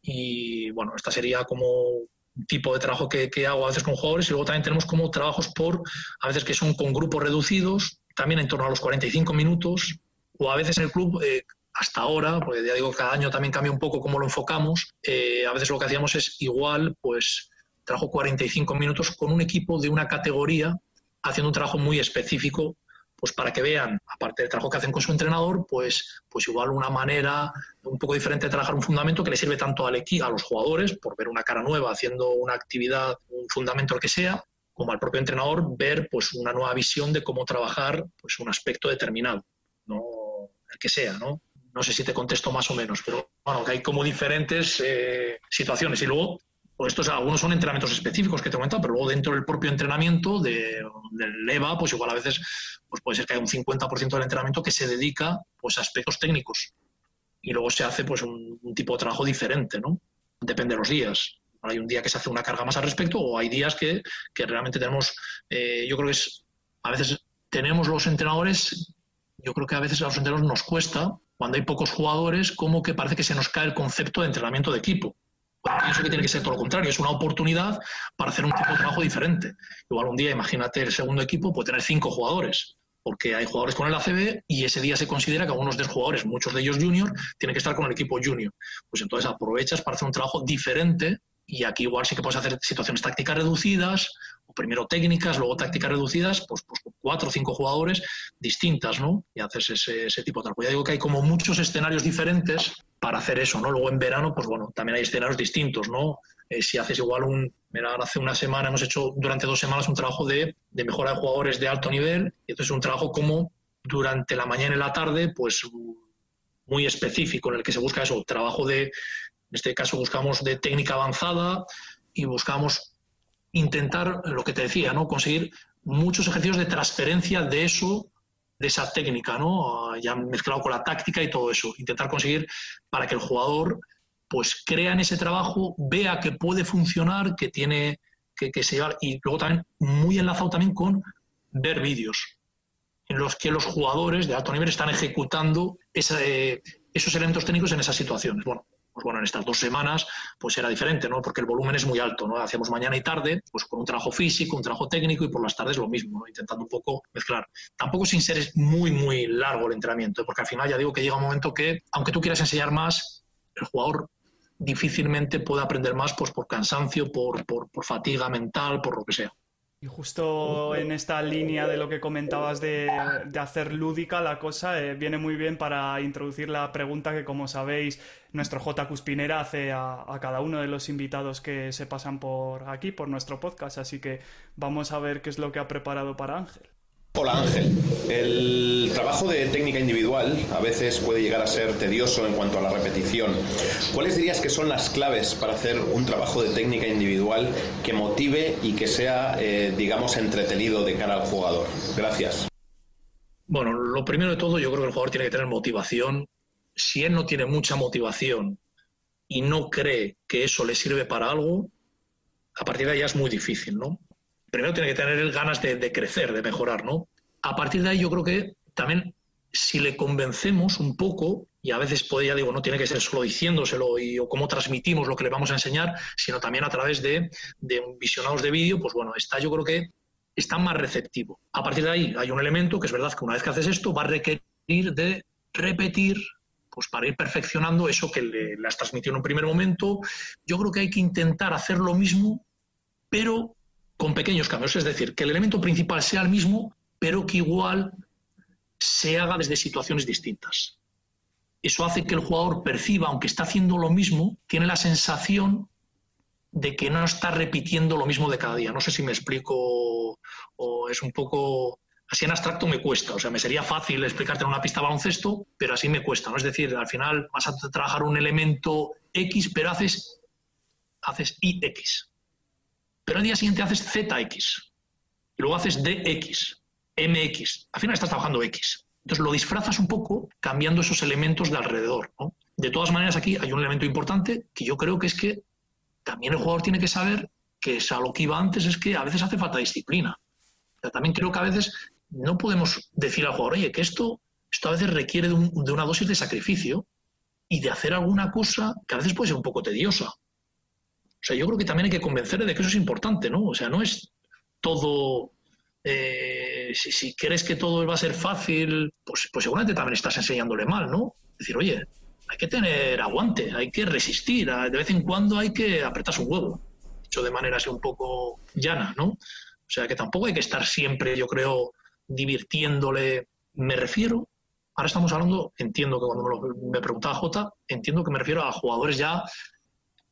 Y bueno, esta sería como un tipo de trabajo que, hago a veces con jugadores y luego también tenemos como trabajos por, a veces que son con grupos reducidos, también en torno a los 45 minutos, o a veces en el club eh, hasta ahora, porque ya digo, cada año también cambia un poco cómo lo enfocamos, eh, a veces lo que hacíamos es igual, pues trabajo 45 minutos con un equipo de una categoría haciendo un trabajo muy específico, pues para que vean, aparte del trabajo que hacen con su entrenador, pues, pues igual una manera un poco diferente de trabajar un fundamento que le sirve tanto al equipo, a los jugadores, por ver una cara nueva haciendo una actividad, un fundamento que sea, como al propio entrenador ver pues una nueva visión de cómo trabajar pues un aspecto determinado. No el que sea, ¿no? No sé si te contesto más o menos, pero bueno, que hay como diferentes eh, situaciones. Y luego, pues estos algunos son entrenamientos específicos que te he comentado, pero luego dentro del propio entrenamiento de, del EVA, pues igual a veces pues puede ser que haya un 50% del entrenamiento que se dedica pues, a aspectos técnicos. Y luego se hace pues un, tipo de trabajo diferente, ¿no? Depende de los días. Hay un día que se hace una carga más al respecto o hay días que, que realmente tenemos, eh, yo creo que es, a veces tenemos los entrenadores, yo creo que a veces a los entrenadores nos cuesta, cuando hay pocos jugadores, como que parece que se nos cae el concepto de entrenamiento de equipo. pienso que tiene que ser todo lo contrario, es una oportunidad para hacer un tipo de trabajo diferente. Igual un día, imagínate, el segundo equipo puede tener cinco jugadores, porque hay jugadores con el ACB y ese día se considera que algunos de los jugadores, muchos de ellos junior, tienen que estar con el equipo junior. Pues entonces aprovechas para hacer un trabajo diferente y aquí igual sí que puedes hacer situaciones tácticas reducidas, primero técnicas, luego tácticas reducidas, pues, pues cuatro o cinco jugadores distintas, ¿no? Y haces ese, tipo de trabajo. Ya digo que hay como muchos escenarios diferentes para hacer eso, ¿no? Luego en verano, pues bueno, también hay escenarios distintos, ¿no? Eh, si haces igual un, mira, hace una semana hemos hecho durante dos semanas un trabajo de, de mejora de jugadores de alto nivel, y entonces un trabajo como durante la mañana y la tarde, pues muy específico en el que se busca eso, trabajo de en este caso buscamos de técnica avanzada y buscamos intentar, lo que te decía, ¿no? conseguir muchos ejercicios de transferencia de eso, de esa técnica, ¿no? ya mezclado con la táctica y todo eso. Intentar conseguir para que el jugador pues crea en ese trabajo, vea que puede funcionar, que tiene que, que se llevar, y luego también muy enlazado también con ver vídeos en los que los jugadores de alto nivel están ejecutando eh, esos elementos técnicos en esas situaciones. Bueno, pues bueno, en estas dos semanas pues era diferente, ¿no? Porque el volumen es muy alto, ¿no? Hacíamos mañana y tarde, pues con un trabajo físico, un trabajo técnico y por las tardes lo mismo. Intentando un poco mezclar. Tampoco sin ser muy, muy largo el entrenamiento, ¿eh? porque al final ya digo que llega un momento que, aunque tú quieras enseñar más, el jugador difícilmente puede aprender más pues por cansancio, por, por fatiga mental, por lo que sea. Y justo en esta línea de lo que comentabas de, hacer lúdica la cosa, eh, viene muy bien para introducir la pregunta que, como sabéis, nuestro J. Cuspinera hace a, a, cada uno de los invitados que se pasan por aquí, por nuestro podcast. Así que vamos a ver qué es lo que ha preparado para Ángel. Hola Ángel. El trabajo de técnica individual a veces puede llegar a ser tedioso en cuanto a la repetición. ¿Cuáles dirías que son las claves para hacer un trabajo de técnica individual que motive y que sea, eh, digamos, entretenido de cara al jugador? Gracias. Bueno, lo primero de todo, yo creo que el jugador tiene que tener motivación. Si él no tiene mucha motivación y no cree que eso le sirve para algo, a partir de ahí es muy difícil, ¿no? Primero tiene que tener ganas de, crecer, de mejorar, ¿no? A partir de ahí yo creo que también si le convencemos un poco, y a veces ya digo, no tiene que ser solo diciéndoselo y, o cómo transmitimos lo que le vamos a enseñar, sino también a través de, de visionados de vídeo, pues bueno, está yo creo que está más receptivo. A partir de ahí hay un elemento que es verdad que una vez que haces esto va a requerir de repetir pues para ir perfeccionando eso que le, le has transmitido en un primer momento. Yo creo que hay que intentar hacer lo mismo, pero con pequeños cambios, es decir, que el elemento principal sea el mismo, pero que igual se haga desde situaciones distintas. Eso hace que el jugador perciba, aunque está haciendo lo mismo, tiene la sensación de que no está repitiendo lo mismo de cada día. No sé si me explico o es un poco así en abstracto me cuesta. O sea, me sería fácil explicarte en una pista baloncesto, pero así me cuesta. ¿no? Es decir, al final vas a trabajar un elemento X, pero haces, haces IX. Pero al día siguiente haces ZX, y luego haces DX, MX. Al final estás trabajando X. Entonces lo disfrazas un poco cambiando esos elementos de alrededor. De todas maneras, aquí hay un elemento importante que yo creo que es que también el jugador tiene que saber que es a lo que iba antes, es que a veces hace falta disciplina. también creo que a veces no podemos decir al jugador, oye, que esto, esto a veces requiere de, de una dosis de sacrificio y de hacer alguna cosa que a veces puede ser un poco tediosa. O sea, yo creo que también hay que convencerle de que eso es importante, ¿no? O sea, no es todo. Eh, si, crees que todo va a ser fácil, pues, pues seguramente también estás enseñándole mal, ¿no? Es decir, oye, hay que tener aguante, hay que resistir, de vez en cuando hay que apretarse un huevo, hecho de manera así un poco llana, ¿no? O sea, que tampoco hay que estar siempre, yo creo, divirtiéndole. Me refiero, ahora estamos hablando, entiendo que cuando me, me preguntaba Jota, entiendo que me refiero a jugadores ya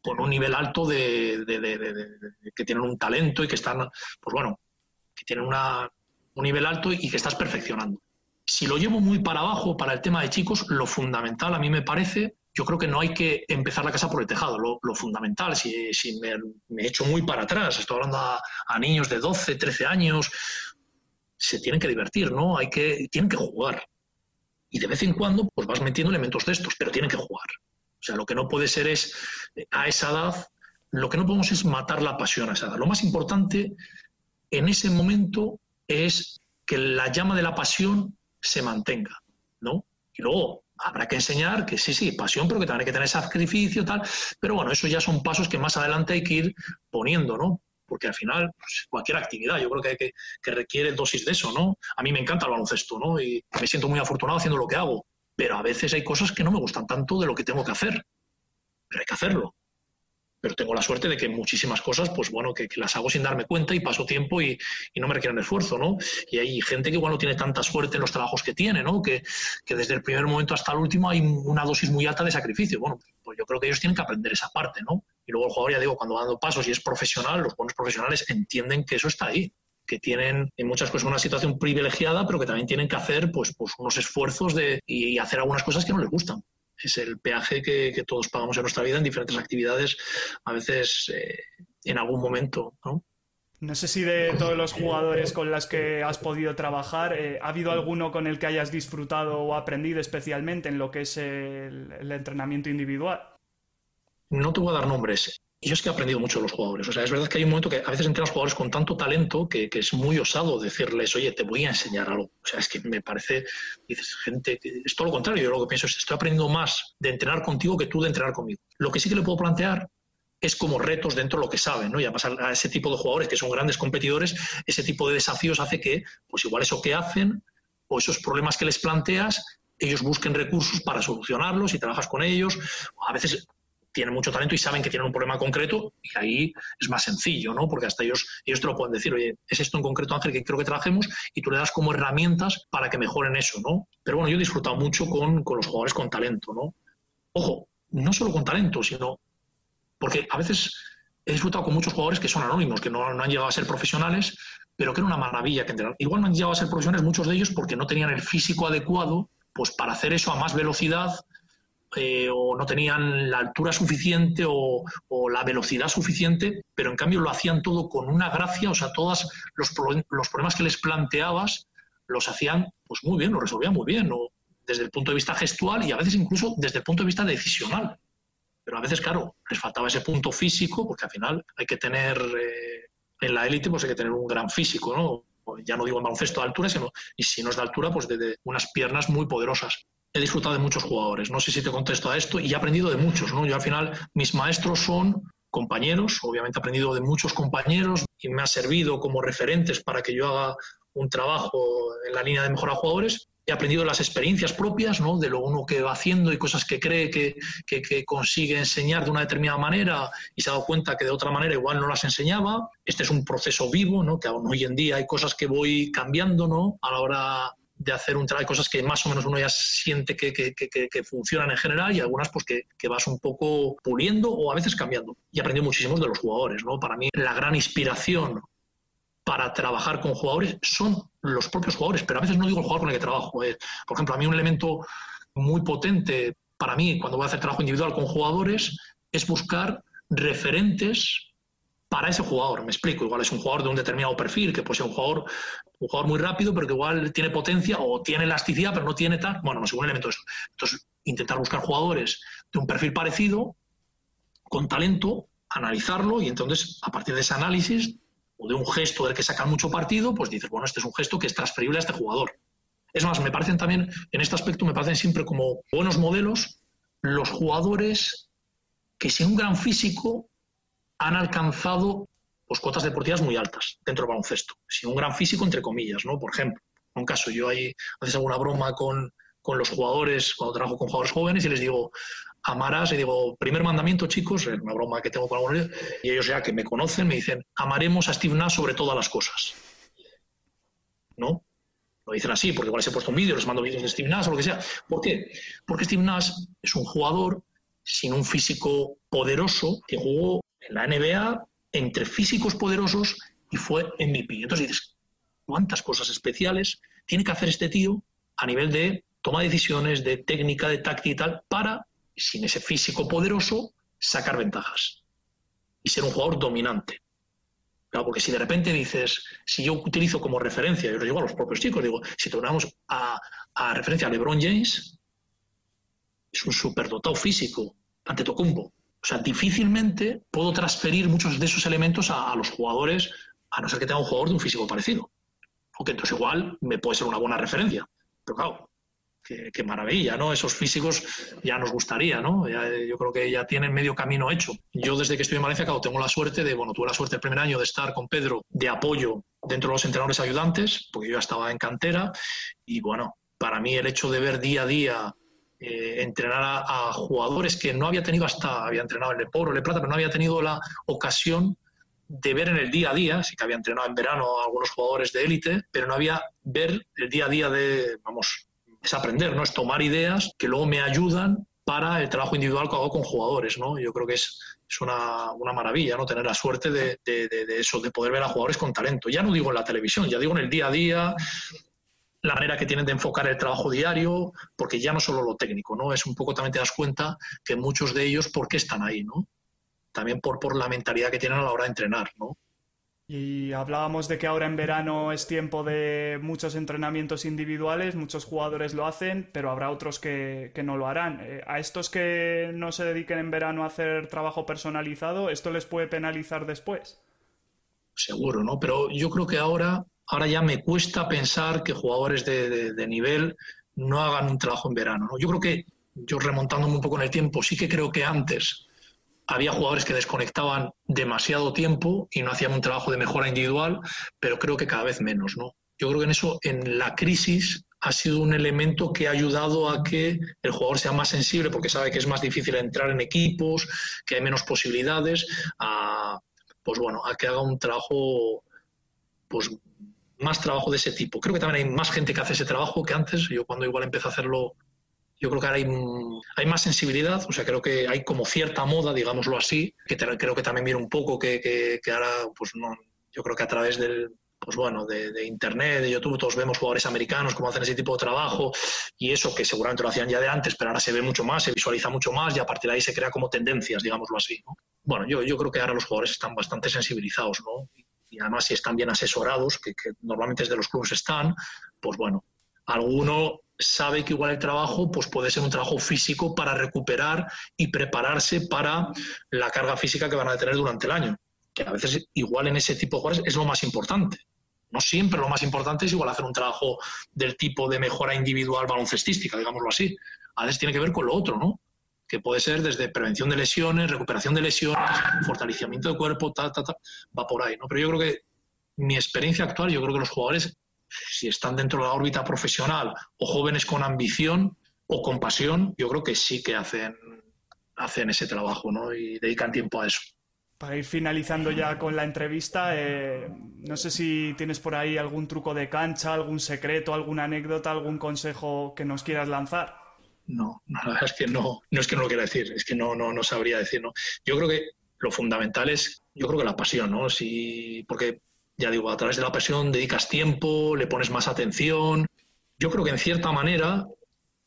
con un nivel alto de, que tienen un talento y que están, pues bueno, que tienen un nivel alto y que estás perfeccionando. Si lo llevo muy para abajo, para el tema de chicos, lo fundamental a mí me parece, yo creo que no hay que empezar la casa por el tejado. Lo, fundamental, si, si me, me, echo muy para atrás, estoy hablando a, a, niños de 12, 13 años, se tienen que divertir, ¿no? Hay que, tienen que jugar. Y de vez en cuando, pues vas metiendo elementos de estos, pero tienen que jugar. O sea, lo que no puede ser es, a esa edad, lo que no podemos es matar la pasión a esa edad. Lo más importante en ese momento es que la llama de la pasión se mantenga, ¿no? Y luego habrá que enseñar que sí, sí, pasión, pero que también hay que tener sacrificio, tal. Pero bueno, eso ya son pasos que más adelante hay que ir poniendo, ¿no? Porque al final, pues, cualquier actividad, yo creo que, que, que, requiere dosis de eso, ¿no? A mí me encanta el baloncesto, ¿no? Y me siento muy afortunado haciendo lo que hago. Pero a veces hay cosas que no me gustan tanto de lo que tengo que hacer. Pero hay que hacerlo pero tengo la suerte de que muchísimas cosas, pues bueno, que, las hago sin darme cuenta y paso tiempo y, no me requieren esfuerzo, ¿no? Y hay gente que igual no tiene tanta suerte en los trabajos que tiene, ¿no? Que, desde el primer momento hasta el último hay una dosis muy alta de sacrificio. Bueno, pues yo creo que ellos tienen que aprender esa parte, ¿no? Y luego el jugador, ya digo, cuando va dando pasos y es profesional, los buenos profesionales entienden que eso está ahí que tienen en muchas cosas una situación privilegiada, pero que también tienen que hacer pues, pues unos esfuerzos de, y hacer algunas cosas que no les gustan es el peaje que, todos pagamos en nuestra vida en diferentes actividades, a veces eh, en algún momento, ¿no? No sé si de todos los jugadores con los que has podido trabajar, eh, ¿ha habido alguno con el que hayas disfrutado o aprendido especialmente en lo que es el entrenamiento individual? No te voy a dar nombres yo es que he aprendido mucho de los jugadores. O sea, es verdad que hay un momento que a veces los jugadores con tanto talento que, es muy osado decirles, oye, te voy a enseñar algo. O sea, es que me parece, dices, gente, es todo lo contrario. Yo lo que pienso es, estoy aprendiendo más de entrenar contigo que tú de entrenar conmigo. Lo que sí que le puedo plantear es como retos dentro de lo que saben, ¿no? Y además a ese tipo de jugadores que son grandes competidores, ese tipo de desafíos hace que, pues igual eso que hacen o esos problemas que les planteas, ellos busquen recursos para solucionarlos y trabajas con ellos. A veces tienen mucho talento y saben que tienen un problema concreto y ahí es más sencillo, ¿no? Porque hasta ellos, ellos te lo pueden decir, oye, es esto en concreto, Ángel, que creo que trabajemos y tú le das como herramientas para que mejoren eso, ¿no? Pero bueno, yo he disfrutado mucho con, con los jugadores con talento, ¿no? Ojo, no solo con talento, sino porque a veces he disfrutado con muchos jugadores que son anónimos, que no, no han llegado a ser profesionales, pero que era una maravilla que entrenar. Igual no han llegado a ser profesionales muchos de ellos porque no tenían el físico adecuado pues para hacer eso a más velocidad eh, o no tenían la altura suficiente o, la velocidad suficiente, pero en cambio lo hacían todo con una gracia, o sea, todos los, los problemas que les planteabas los hacían pues muy bien, lo resolvían muy bien, o desde el punto de vista gestual y a veces incluso desde el punto de vista decisional. Pero a veces, claro, les faltaba ese punto físico, porque al final hay que tener, eh, en la élite, pues hay que tener un gran físico, ¿no? Ya no digo en baloncesto de altura, sino, y si no es de altura, pues de unas piernas muy poderosas he disfrutado de muchos jugadores. No sé si te contesto a esto y he aprendido de muchos. ¿no? Yo al final, mis maestros son compañeros, obviamente he aprendido de muchos compañeros y me ha servido como referentes para que yo haga un trabajo en la línea de mejora jugadores. He aprendido las experiencias propias, ¿no? de lo uno que va haciendo y cosas que cree que, que, consigue enseñar de una determinada manera y se ha dado cuenta que de otra manera igual no las enseñaba. Este es un proceso vivo, ¿no? que aún hoy en día hay cosas que voy cambiando ¿no? a la hora de hacer un trabajo, de cosas que más o menos uno ya siente que, que, que, funcionan en general y algunas pues que, vas un poco puliendo o a veces cambiando. Y aprendí muchísimos de los jugadores, ¿no? Para mí la gran inspiración para trabajar con jugadores son los propios jugadores, pero a veces no digo el jugador con el que trabajo. Eh. Por ejemplo, a mí un elemento muy potente para mí cuando voy a hacer trabajo individual con jugadores es buscar referentes para ese jugador. Me explico, igual es un jugador de un determinado perfil, que puede ser un jugador un jugador muy rápido, pero que igual tiene potencia o tiene elasticidad, pero no tiene tal. Bueno, no sé, un elemento de eso. Entonces, intentar buscar jugadores de un perfil parecido, con talento, analizarlo y entonces, a partir de ese análisis o de un gesto del que sacan mucho partido, pues dices, bueno, este es un gesto que es transferible a este jugador. Es más, me parecen también, en este aspecto, me parecen siempre como buenos modelos los jugadores que sin un gran físico han alcanzado pues cuotas deportivas muy altas dentro del baloncesto, sin un gran físico, entre comillas, ¿no? Por ejemplo, en un caso, yo ahí haces alguna broma con, con los jugadores, cuando trabajo con jugadores jóvenes, y les digo, amarás, y digo, primer mandamiento, chicos, es una broma que tengo con algunos, y ellos ya que me conocen me dicen, amaremos a Steve Nash sobre todas las cosas. ¿No? Lo dicen así, porque igual les he puesto un vídeo, les mando vídeos de Steve Nash o lo que sea. ¿Por qué? Porque Steve Nash es un jugador sin un físico poderoso que jugó en la NBA entre físicos poderosos y fue MVP. Entonces dices, ¿cuántas cosas especiales tiene que hacer este tío a nivel de toma de decisiones, de técnica, de táctica y tal, para, sin ese físico poderoso, sacar ventajas y ser un jugador dominante. porque si de repente dices, si yo utilizo como referencia, yo lo digo a los propios chicos, digo, si tomamos a, a referencia a LeBron James, es un superdotado físico ante Tocumbo. O sea, difícilmente puedo transferir muchos de esos elementos a, los jugadores, a no ser que tenga un jugador de un físico parecido. Aunque entonces igual me puede ser una buena referencia. Pero claro, qué, maravilla, ¿no? Esos físicos ya nos gustaría, ¿no? yo creo que ya tienen medio camino hecho. Yo desde que estoy en Valencia, claro, tengo la suerte de, bueno, tuve la suerte el primer año de estar con Pedro de apoyo dentro de los entrenadores ayudantes, porque yo ya estaba en cantera, y bueno, para mí el hecho de ver día a día eh, entrenar a, jugadores que no había tenido hasta, había entrenado en Le Le Plata, pero no había tenido la ocasión de ver en el día a día, sí que había entrenado en verano a algunos jugadores de élite, pero no había ver el día a día de, vamos, es aprender, ¿no? Es tomar ideas que luego me ayudan para el trabajo individual que hago con jugadores, ¿no? Yo creo que es, una, una, maravilla, ¿no? Tener la suerte de, de, eso, de poder ver a jugadores con talento. Ya no digo en la televisión, ya digo en el día a día, la manera que tienen de enfocar el trabajo diario, porque ya no solo lo técnico, ¿no? Es un poco también te das cuenta que muchos de ellos, ¿por qué están ahí, ¿no? También por, por la mentalidad que tienen a la hora de entrenar, ¿no? Y hablábamos de que ahora en verano es tiempo de muchos entrenamientos individuales, muchos jugadores lo hacen, pero habrá otros que, que no lo harán. Eh, a estos que no se dediquen en verano a hacer trabajo personalizado, ¿esto les puede penalizar después? Seguro, ¿no? Pero yo creo que ahora ahora ya me cuesta pensar que jugadores de, nivel no hagan un trabajo en verano. Yo creo que, yo remontándome un poco en el tiempo, sí que creo que antes había jugadores que desconectaban demasiado tiempo y no hacían un trabajo de mejora individual, pero creo que cada vez menos. ¿no? Yo creo que en eso, en la crisis, ha sido un elemento que ha ayudado a que el jugador sea más sensible porque sabe que es más difícil entrar en equipos, que hay menos posibilidades, a, pues bueno, a que haga un trabajo pues más trabajo de ese tipo. Creo que también hay más gente que hace ese trabajo que antes. Yo cuando igual empecé a hacerlo, yo creo que ahora hay, hay más sensibilidad, o sea, creo que hay como cierta moda, digámoslo así, que creo que también viene un poco que, ahora, pues no, yo creo que a través del, pues bueno, de, Internet, de YouTube, todos vemos jugadores americanos cómo hacen ese tipo de trabajo y eso que seguramente lo hacían ya de antes, pero ahora se ve mucho más, se visualiza mucho más y a partir de ahí se crea como tendencias, digámoslo así. Bueno, yo, yo creo que ahora los jugadores están bastante sensibilizados, ¿no? Además si están bien asesorados, que, normalmente desde los clubes están, pues bueno, alguno sabe que igual el trabajo pues puede ser un trabajo físico para recuperar y prepararse para la carga física que van a tener durante el año, que a veces igual en ese tipo de jugadores es lo más importante. No siempre lo más importante es igual hacer un trabajo del tipo de mejora individual baloncestística, digámoslo así. A veces tiene que ver con lo otro, ¿no? Que puede ser desde prevención de lesiones, recuperación de lesiones, fortalecimiento de cuerpo, ta, ta, ta, va por ahí, ¿no? Pero yo creo que mi experiencia actual, yo creo que los jugadores, si están dentro de la órbita profesional o jóvenes con ambición o con pasión, yo creo que sí que hacen, hacen ese trabajo, ¿no? Y dedican tiempo a eso. Para ir finalizando ya con la entrevista, eh, no sé si tienes por ahí algún truco de cancha, algún secreto, alguna anécdota, algún consejo que nos quieras lanzar no, la verdad es que no, no es que no lo quiera decir, es que no, no, no sabría decir, ¿no? Yo creo que lo fundamental es, yo creo que la pasión, ¿no? Si, porque, ya digo, a través de la pasión dedicas tiempo, le pones más atención. Yo creo que en cierta manera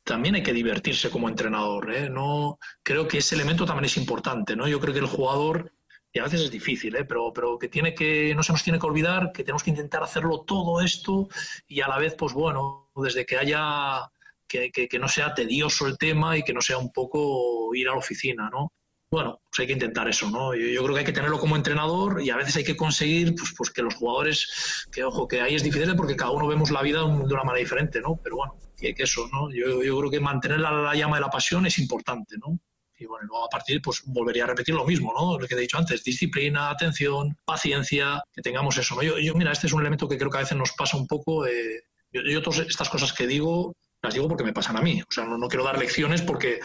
también hay que divertirse como entrenador, ¿eh? No, creo que ese elemento también es importante, ¿no? Yo creo que el jugador, y a veces es difícil, ¿eh? pero, pero que tiene que, no se nos tiene que olvidar que tenemos que intentar hacerlo todo esto y a la vez, pues bueno, desde que haya que, no sea tedioso el tema y que no sea un poco ir a la oficina, ¿no? Bueno, pues hay que intentar eso, ¿no? Yo, creo que hay que tenerlo como entrenador y a veces hay que conseguir pues, pues que los jugadores, que ojo, que ahí es difícil porque cada uno vemos la vida de una manera diferente, ¿no? Pero bueno, que, que eso, ¿no? Yo, yo, creo que mantener la, llama de la pasión es importante, ¿no? Y bueno, luego a partir, pues volvería a repetir lo mismo, ¿no? Lo que he dicho antes, disciplina, atención, paciencia, que tengamos eso, ¿no? Yo, yo mira, este es un elemento que creo que a veces nos pasa un poco. Eh, yo, yo todas estas cosas que digo, las digo porque me pasan a mí. O sea, no, quiero dar lecciones porque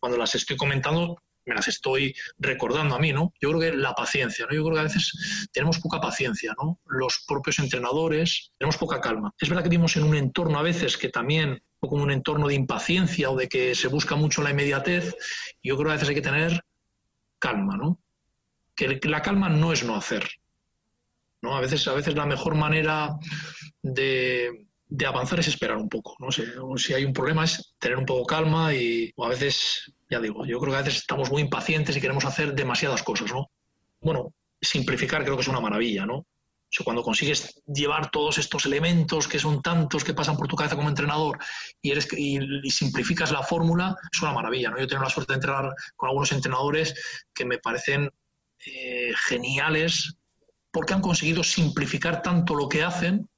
cuando las estoy comentando me las estoy recordando a mí, ¿no? Yo creo que la paciencia, ¿no? Yo creo que a veces tenemos poca paciencia, ¿no? Los propios entrenadores tenemos poca calma. Es verdad que vivimos en un entorno a veces que también como un entorno de impaciencia o de que se busca mucho la inmediatez. Yo creo que a veces hay que tener calma, ¿no? Que la calma no es no hacer. ¿no? A veces, a veces la mejor manera de, de avanzar es esperar un poco. ¿no? Si, hay un problema es tener un poco calma y a veces, ya digo, yo creo que a veces estamos muy impacientes y queremos hacer demasiadas cosas. ¿no? Bueno, simplificar creo que es una maravilla. ¿no? cuando consigues llevar todos estos elementos que son tantos que pasan por tu cabeza como entrenador y, eres, y, simplificas la fórmula, es una maravilla. ¿no? Yo tengo la suerte de entrenar con algunos entrenadores que me parecen eh, geniales porque han conseguido simplificar tanto lo que hacen,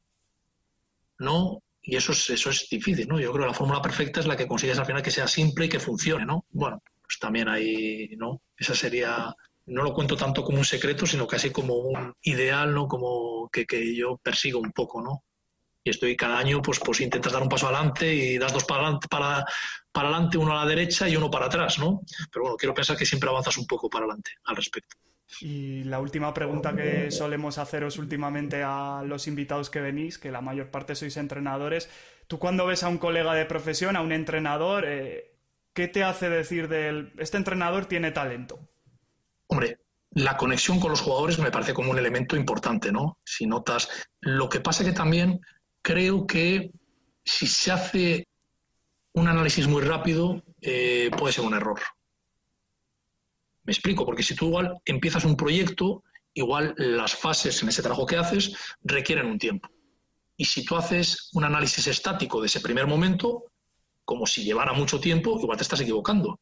¿no? Y eso es, eso es difícil, ¿no? Yo creo que la fórmula perfecta es la que consigues al final que sea simple y que funcione, ¿no? Bueno, pues también hay, ¿no? Esa sería, no lo cuento tanto como un secreto, sino casi como un ideal, ¿no? Como que, que yo persigo un poco, ¿no? Y estoy cada año, pues, pues intentas dar un paso adelante y das dos para adelante, para, para adelante, uno a la derecha y uno para atrás, ¿no? Pero bueno, quiero pensar que siempre avanzas un poco para adelante al respecto. Y la última pregunta que solemos haceros últimamente a los invitados que venís, que la mayor parte sois entrenadores, tú cuando ves a un colega de profesión, a un entrenador, eh, ¿qué te hace decir de este entrenador tiene talento? Hombre, la conexión con los jugadores me parece como un elemento importante, ¿no? Si notas, lo que pasa que también creo que si se hace un análisis muy rápido, eh, puede ser un error. Me explico, porque si tú igual empiezas un proyecto, igual las fases en ese trabajo que haces requieren un tiempo. Y si tú haces un análisis estático de ese primer momento, como si llevara mucho tiempo, igual te estás equivocando.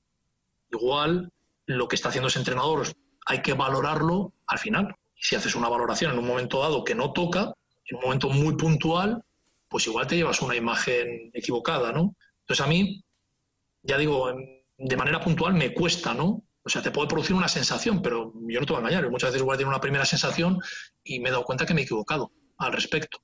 Igual lo que está haciendo ese entrenador hay que valorarlo al final. Y si haces una valoración en un momento dado que no toca, en un momento muy puntual, pues igual te llevas una imagen equivocada, ¿no? Entonces a mí, ya digo, de manera puntual me cuesta, ¿no? O sea, te puede producir una sensación, pero yo no te voy a engañar. muchas veces igual tener una primera sensación y me he dado cuenta que me he equivocado al respecto.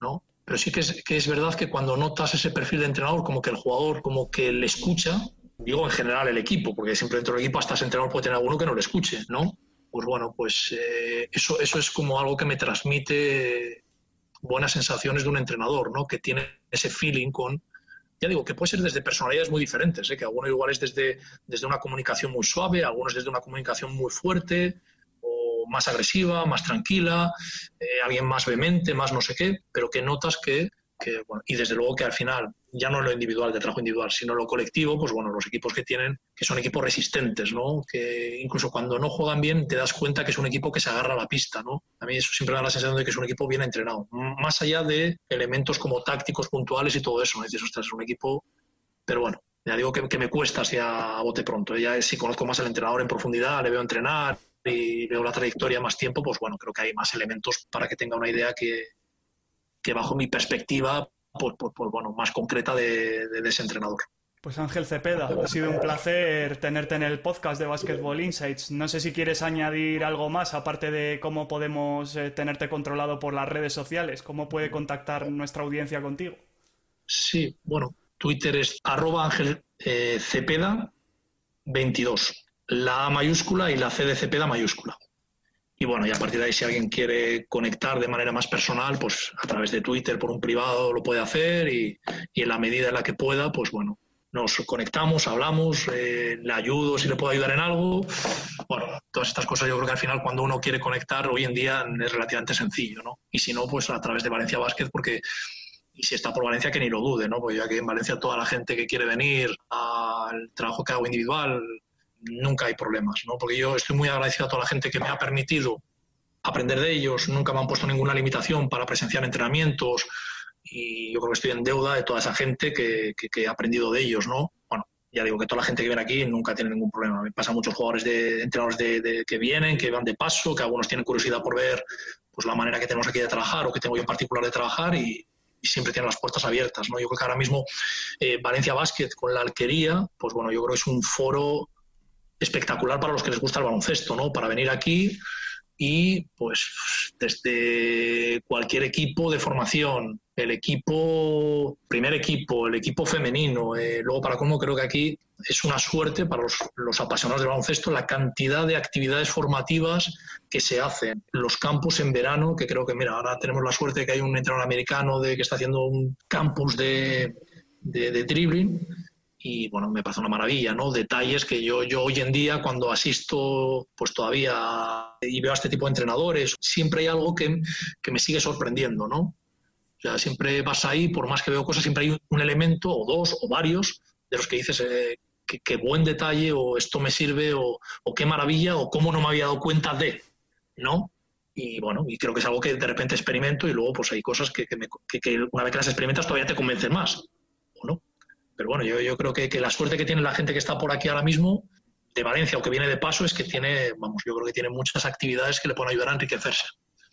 ¿no? Pero sí que es, que es verdad que cuando notas ese perfil de entrenador, como que el jugador, como que le escucha, digo en general el equipo, porque siempre dentro del equipo hasta ese entrenador puede tener alguno que no le escuche, ¿no? Pues bueno, pues eh, eso, eso es como algo que me transmite buenas sensaciones de un entrenador, ¿no? Que tiene ese feeling con, ya digo, que puede ser desde personalidades muy diferentes, ¿eh? que alguno igual es desde, desde una comunicación muy suave, algunos desde una comunicación muy fuerte o más agresiva, más tranquila, eh, alguien más vehemente, más no sé qué, pero que notas que y desde luego que al final, ya no lo individual, de trabajo individual, sino lo colectivo, pues bueno, los equipos que tienen, que son equipos resistentes, ¿no? Que incluso cuando no juegan bien te das cuenta que es un equipo que se agarra a la pista, ¿no? A mí eso siempre da la sensación de que es un equipo bien entrenado, más allá de elementos como tácticos puntuales y todo eso, ¿no? Dices, es un equipo, pero bueno, ya digo que, me cuesta así a, bote pronto, ya si conozco más al entrenador en profundidad, le veo entrenar y veo la trayectoria más tiempo, pues bueno, creo que hay más elementos para que tenga una idea que, que bajo mi perspectiva, pues, pues, pues bueno, más concreta de, de, ese entrenador. Pues Ángel Cepeda, ha sido un placer tenerte en el podcast de Basketball Insights. No sé si quieres añadir algo más, aparte de cómo podemos eh, tenerte controlado por las redes sociales. ¿Cómo puede contactar nuestra audiencia contigo? Sí, bueno, Twitter es arroba Ángel eh, Cepeda 22. La A mayúscula y la C de Cepeda mayúscula. Y bueno, y a partir de ahí, si alguien quiere conectar de manera más personal, pues a través de Twitter, por un privado, lo puede hacer y, en la medida en la que pueda, pues bueno, nos conectamos, hablamos, eh, le ayudo si le puedo ayudar en algo. Bueno, todas estas cosas yo creo que al final cuando uno quiere conectar hoy en día es relativamente sencillo, ¿no? Y si no, pues a través de Valencia Basket, porque y si está por Valencia que ni lo dude, ¿no? Porque ya que en Valencia toda la gente que quiere venir al trabajo que hago individual, nunca hay problemas, ¿no? Porque yo estoy muy agradecido a toda la gente que me ha permitido aprender de ellos, nunca me han puesto ninguna limitación para presenciar entrenamientos y yo creo que estoy en deuda de toda esa gente que, que, he aprendido de ellos, ¿no? Bueno, ya digo que toda la gente que viene aquí nunca tiene ningún problema. Me pasa muchos jugadores de entrenadores de, que vienen, que van de paso, que algunos tienen curiosidad por ver pues la manera que tenemos aquí de trabajar o que tengo yo en particular de trabajar y, siempre tienen las puertas abiertas, ¿no? Yo creo que ahora mismo eh, Valencia Basket con la alquería, pues bueno, yo creo que es un foro espectacular para los que les gusta el baloncesto, ¿no? Para venir aquí y pues desde cualquier equipo de formación, el equipo, primer equipo, el equipo femenino, eh, luego para cómo creo que aquí es una suerte para los, apasionados del baloncesto la cantidad de actividades formativas que se hacen, los campus en verano, que creo que mira, ahora tenemos la suerte de que hay un entrenador americano de que está haciendo un campus de, de, de dribbling y bueno, me parece una maravilla, ¿no? Detalles que yo, yo hoy en día cuando asisto pues todavía y veo a este tipo de entrenadores, siempre hay algo que, que me sigue sorprendiendo, ¿no? O sea, siempre vas ahí, por más que veo cosas, siempre hay un elemento o dos o varios de los que dices eh, que, buen detalle o esto me sirve o, qué maravilla o cómo no me había dado cuenta de, ¿no? Y bueno, y creo que es algo que de repente experimento y luego pues hay cosas que, una vez que las experimentas todavía te convencen más, ¿o no? Pero bueno, yo, yo creo que, la suerte que tiene la gente que está por aquí ahora mismo de Valencia o que viene de paso es que tiene, vamos, yo creo que tiene muchas actividades que le pueden ayudar a enriquecerse,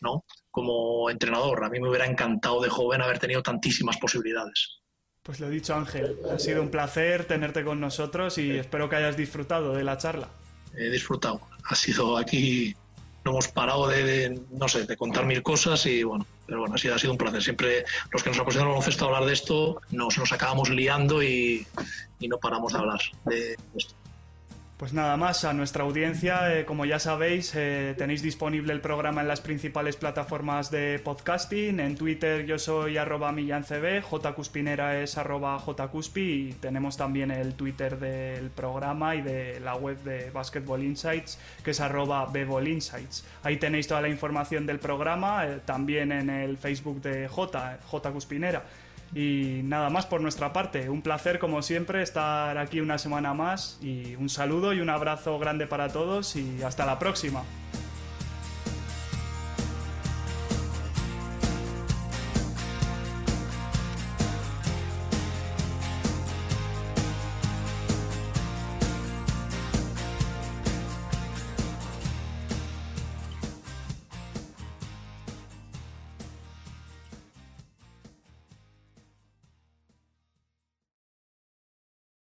¿no? Como entrenador, a mí me hubiera encantado de joven haber tenido tantísimas posibilidades. Pues lo dicho Ángel, ha sido un placer tenerte con nosotros y espero que hayas disfrutado de la charla. He disfrutado, ha sido aquí, no hemos parado de, no sé, de contar mil cosas y bueno, pero bueno, ha sido, ha sido un placer. Siempre los que nos apasionan el baloncesto a hablar de esto, nos, nos acabamos liando y, y no paramos de hablar de esto. Pues nada más, a nuestra audiencia, eh, como ya sabéis, eh, tenéis disponible el programa en las principales plataformas de podcasting. En Twitter yo soy arroba millancb, jcuspinera es arroba jcuspi y tenemos también el Twitter del programa y de la web de Basketball Insights, que es arroba insights. Ahí tenéis toda la información del programa, eh, también en el Facebook de J, jcuspinera. Y nada más por nuestra parte. Un placer, como siempre, estar aquí una semana más. Y un saludo y un abrazo grande para todos y hasta la próxima.